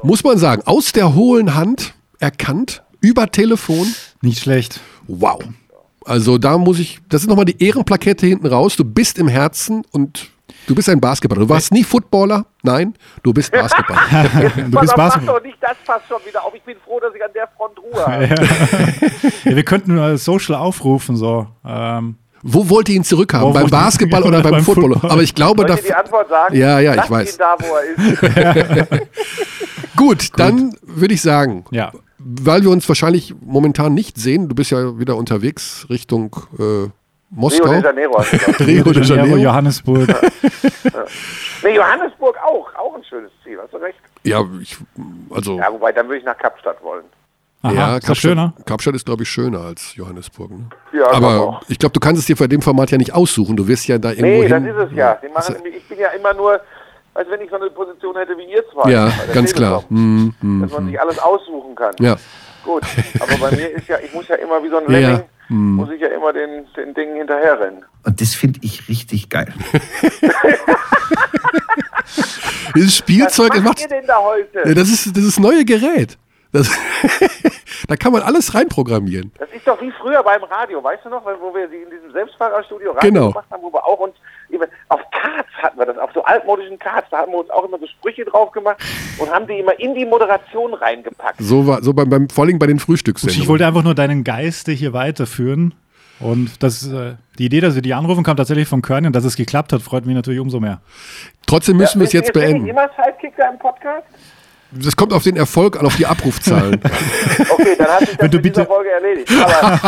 muss man sagen, aus der hohlen Hand erkannt, über Telefon. Nicht schlecht. Wow. Also da muss ich, das ist nochmal die Ehrenplakette hinten raus. Du bist im Herzen und du bist ein Basketballer. Du warst nie Footballer, nein, du bist Basketballer. (laughs) Du bist auf, mach Basketball. doch nicht das passt schon wieder auf. Ich bin froh, dass ich an der Front Ruhe habe. Ja, (laughs) wir könnten Social aufrufen, so. Ähm, Wo wollt ihr ihn zurückhaben? Wo beim Basketball (laughs) oder beim, beim Football? Football? Aber ich glaube, Soll da, die Antwort sagen? Ja, ja, ich weiß. ihn da, wo er ist. gut, dann würde ich sagen, Ja. weil wir uns wahrscheinlich momentan nicht sehen, du bist ja wieder unterwegs Richtung äh, Rio Moskau. (laughs) de Janeiro. Rio de Janeiro. Johannesburg. Nee, Johannesburg auch. Auch ein schönes Ziel, hast du recht. Ja, ich, also Ja, wobei, dann würde ich nach Kapstadt wollen. Aha, ja, ist das schöner? Kapstadt ist, glaube ich, schöner als Johannesburg. Ne? Ja, Aber auch. ich glaube, du kannst es dir bei dem Format ja nicht aussuchen. Du wirst ja da irgendwo Nee, das hin. ist es ja. Machen, nämlich- ich bin ja immer nur, als wenn ich so eine Position hätte wie ihr zwei. Ja, ganz klar. Telekom. Hm, hm, Dass man sich alles aussuchen kann. ja. Gut, aber bei mir ist ja, ich muss ja immer wie so ein Ja. Lemming, Hm. muss ich ja immer den, den Dingen hinterherrennen. Und das finde ich richtig geil. (laughs) Dieses Spielzeug, Was das macht macht, ihr denn da heute? Ja, das ist das ist neue Gerät. Das, (laughs) da kann man alles reinprogrammieren. Das ist doch wie früher beim Radio, weißt du noch, weil- wo wir in diesem Selbstfahrerstudio Radio Genau. gemacht haben, wo wir auch uns auf Cards hatten wir das, auf so altmodischen Cards, da haben wir uns auch immer so Sprüche drauf gemacht und haben die immer in die Moderation reingepackt. So war so beim, beim vor allem bei den Ich Frühstückssendungen. wollte einfach nur deinen Geiste hier weiterführen. Und das, äh, die Idee, dass wir die anrufen, kam tatsächlich von Körny und dass es geklappt hat, freut mich natürlich umso mehr. Trotzdem müssen wir es jetzt du wirklich beenden. immer Sidekick da im Podcast? Das kommt auf den Erfolg an, auf die Abrufzahlen. (laughs) Okay, dann hat sich das Wenn du bitte- Folge erledigt. Aber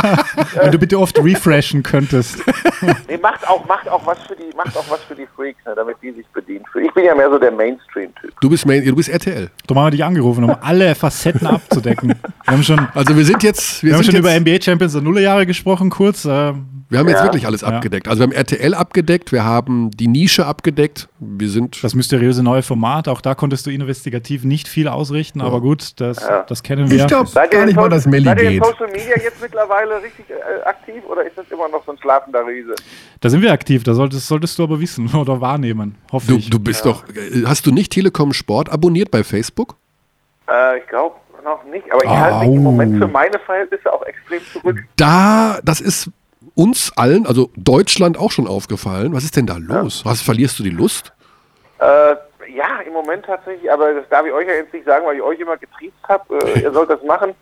(laughs) Wenn du bitte oft refreshen könntest. (laughs) nee, macht auch, macht auch was für die, macht auch was für die Freaks, ne, damit die sich bedient fühlen. Ich bin ja mehr so der Mainstream-Typ. Du bist Main, du bist RTL. Darum haben wir dich angerufen, um alle Facetten abzudecken. Wir haben schon, Also wir sind jetzt, wir wir haben schon jetzt, über NBA Champions der Nullerjahre gesprochen, kurz. Äh, wir haben jetzt Ja. wirklich alles abgedeckt. Also wir haben RTL abgedeckt, wir haben die Nische abgedeckt. Wir sind das mysteriöse neue Format, auch da konntest du investigativ nicht viel ausrichten, aber gut, das, das kennen wir. Ich glaube Seid gar nicht mal, dass Melli Seid ihr in geht. Social Media jetzt mittlerweile richtig äh, aktiv oder ist das immer noch so ein schlafender Riese? Da sind wir aktiv, da solltest, solltest du aber wissen (laughs) oder wahrnehmen, hoffe du, ich. du bist doch. äh, Hast du nicht Telekom Sport abonniert bei Facebook? Äh, ich glaube noch nicht, aber ich halte mich im Moment für meine Verhältnisse auch extrem zurück. Da, das ist uns allen, also Deutschland auch schon aufgefallen. Was ist denn da los? Was verlierst du die Lust? Äh, ja, im Moment tatsächlich, aber das darf ich euch ja jetzt nicht sagen, weil ich euch immer getriezt habe. Äh, (laughs) ihr sollt das machen.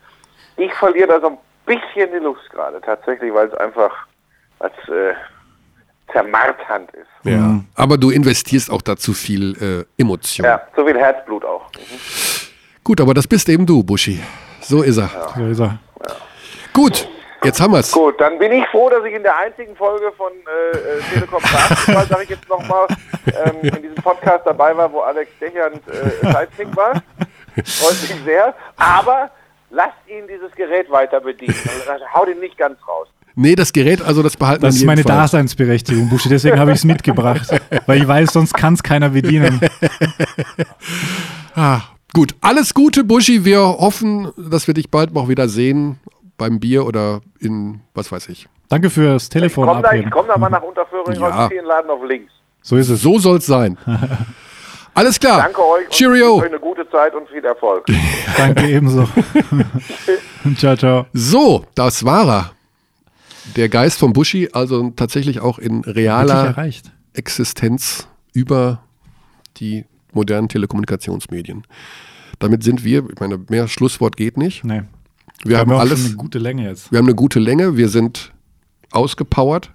Ich verliere da so ein bisschen die Lust gerade, tatsächlich, weil es einfach als äh, zermarternd ist. Ja. Aber du investierst auch da zu viel äh, Emotion. Ja, so viel Herzblut auch. Gut, aber das bist eben du, Buschi. So ist er. So ist er. Gut, jetzt haben wir's. Gut, dann bin ich froh, dass ich in der einzigen Folge von äh, äh, Telekom Basketball, sage ich jetzt nochmal, ähm, in diesem Podcast dabei war, wo Alex Dechand äh, Sidekick war. Freut mich sehr. Aber lasst ihn dieses Gerät weiter bedienen. Also, Haut ihn nicht ganz raus. Nee, das Gerät, also das behalten wir Das ist meine Fall. Daseinsberechtigung, Buschi, deswegen habe ich es mitgebracht. (laughs) Weil ich weiß, sonst kann es keiner bedienen. Ah, gut, alles Gute, Buschi. Wir hoffen, dass wir dich bald mal wieder sehen beim Bier oder in, was weiß ich. Danke fürs Ich Telefon komme da, ich komm da mal nach Unterföhring Ja. und ziehe den Laden auf links. So ist es. So soll's sein. (laughs) Alles klar. Danke euch und Cheerio. euch eine gute Zeit und viel Erfolg. (laughs) Danke ebenso. (laughs) ciao, ciao. So, das war er. Der Geist von Buschi, also tatsächlich auch in realer erreicht. Existenz über die modernen Telekommunikationsmedien. Damit sind wir, ich meine, mehr Schlusswort geht nicht. Nee. Wir haben schon alles, eine gute Länge jetzt. wir haben eine gute Länge, wir sind ausgepowert.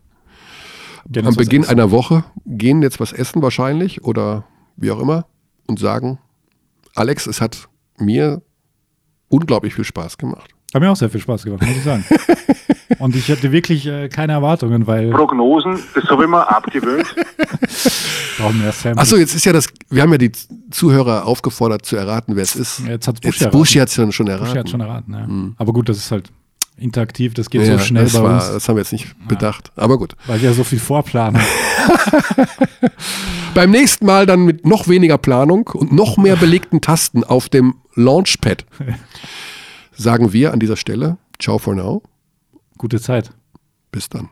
Gehen Am Beginn einer Woche gehen jetzt was essen wahrscheinlich oder wie auch immer und sagen, Alex, es hat mir unglaublich viel Spaß gemacht. Hat mir auch sehr viel Spaß gemacht, muss ich sagen. (laughs) Und ich hatte wirklich äh, keine Erwartungen, weil Prognosen, das habe ich mir abgewöhnt. (laughs) brauchen wir Sam. Achso, jetzt ist ja das, wir haben ja die Zuhörer aufgefordert zu erraten, wer es ist. Jetzt hat's Buschi Jetzt erraten. Buschi hat es ja schon erraten. Buschi hat schon erraten, ja. Aber gut, das ist halt interaktiv, das geht ja, so schnell das, bei war, uns, das haben wir jetzt nicht bedacht. Aber gut. weil wir ja so viel vorplanen. (laughs) (laughs) Beim nächsten Mal dann mit noch weniger Planung und noch mehr belegten Tasten auf dem Launchpad sagen wir an dieser Stelle Ciao for now. Gute Zeit. Bis dann.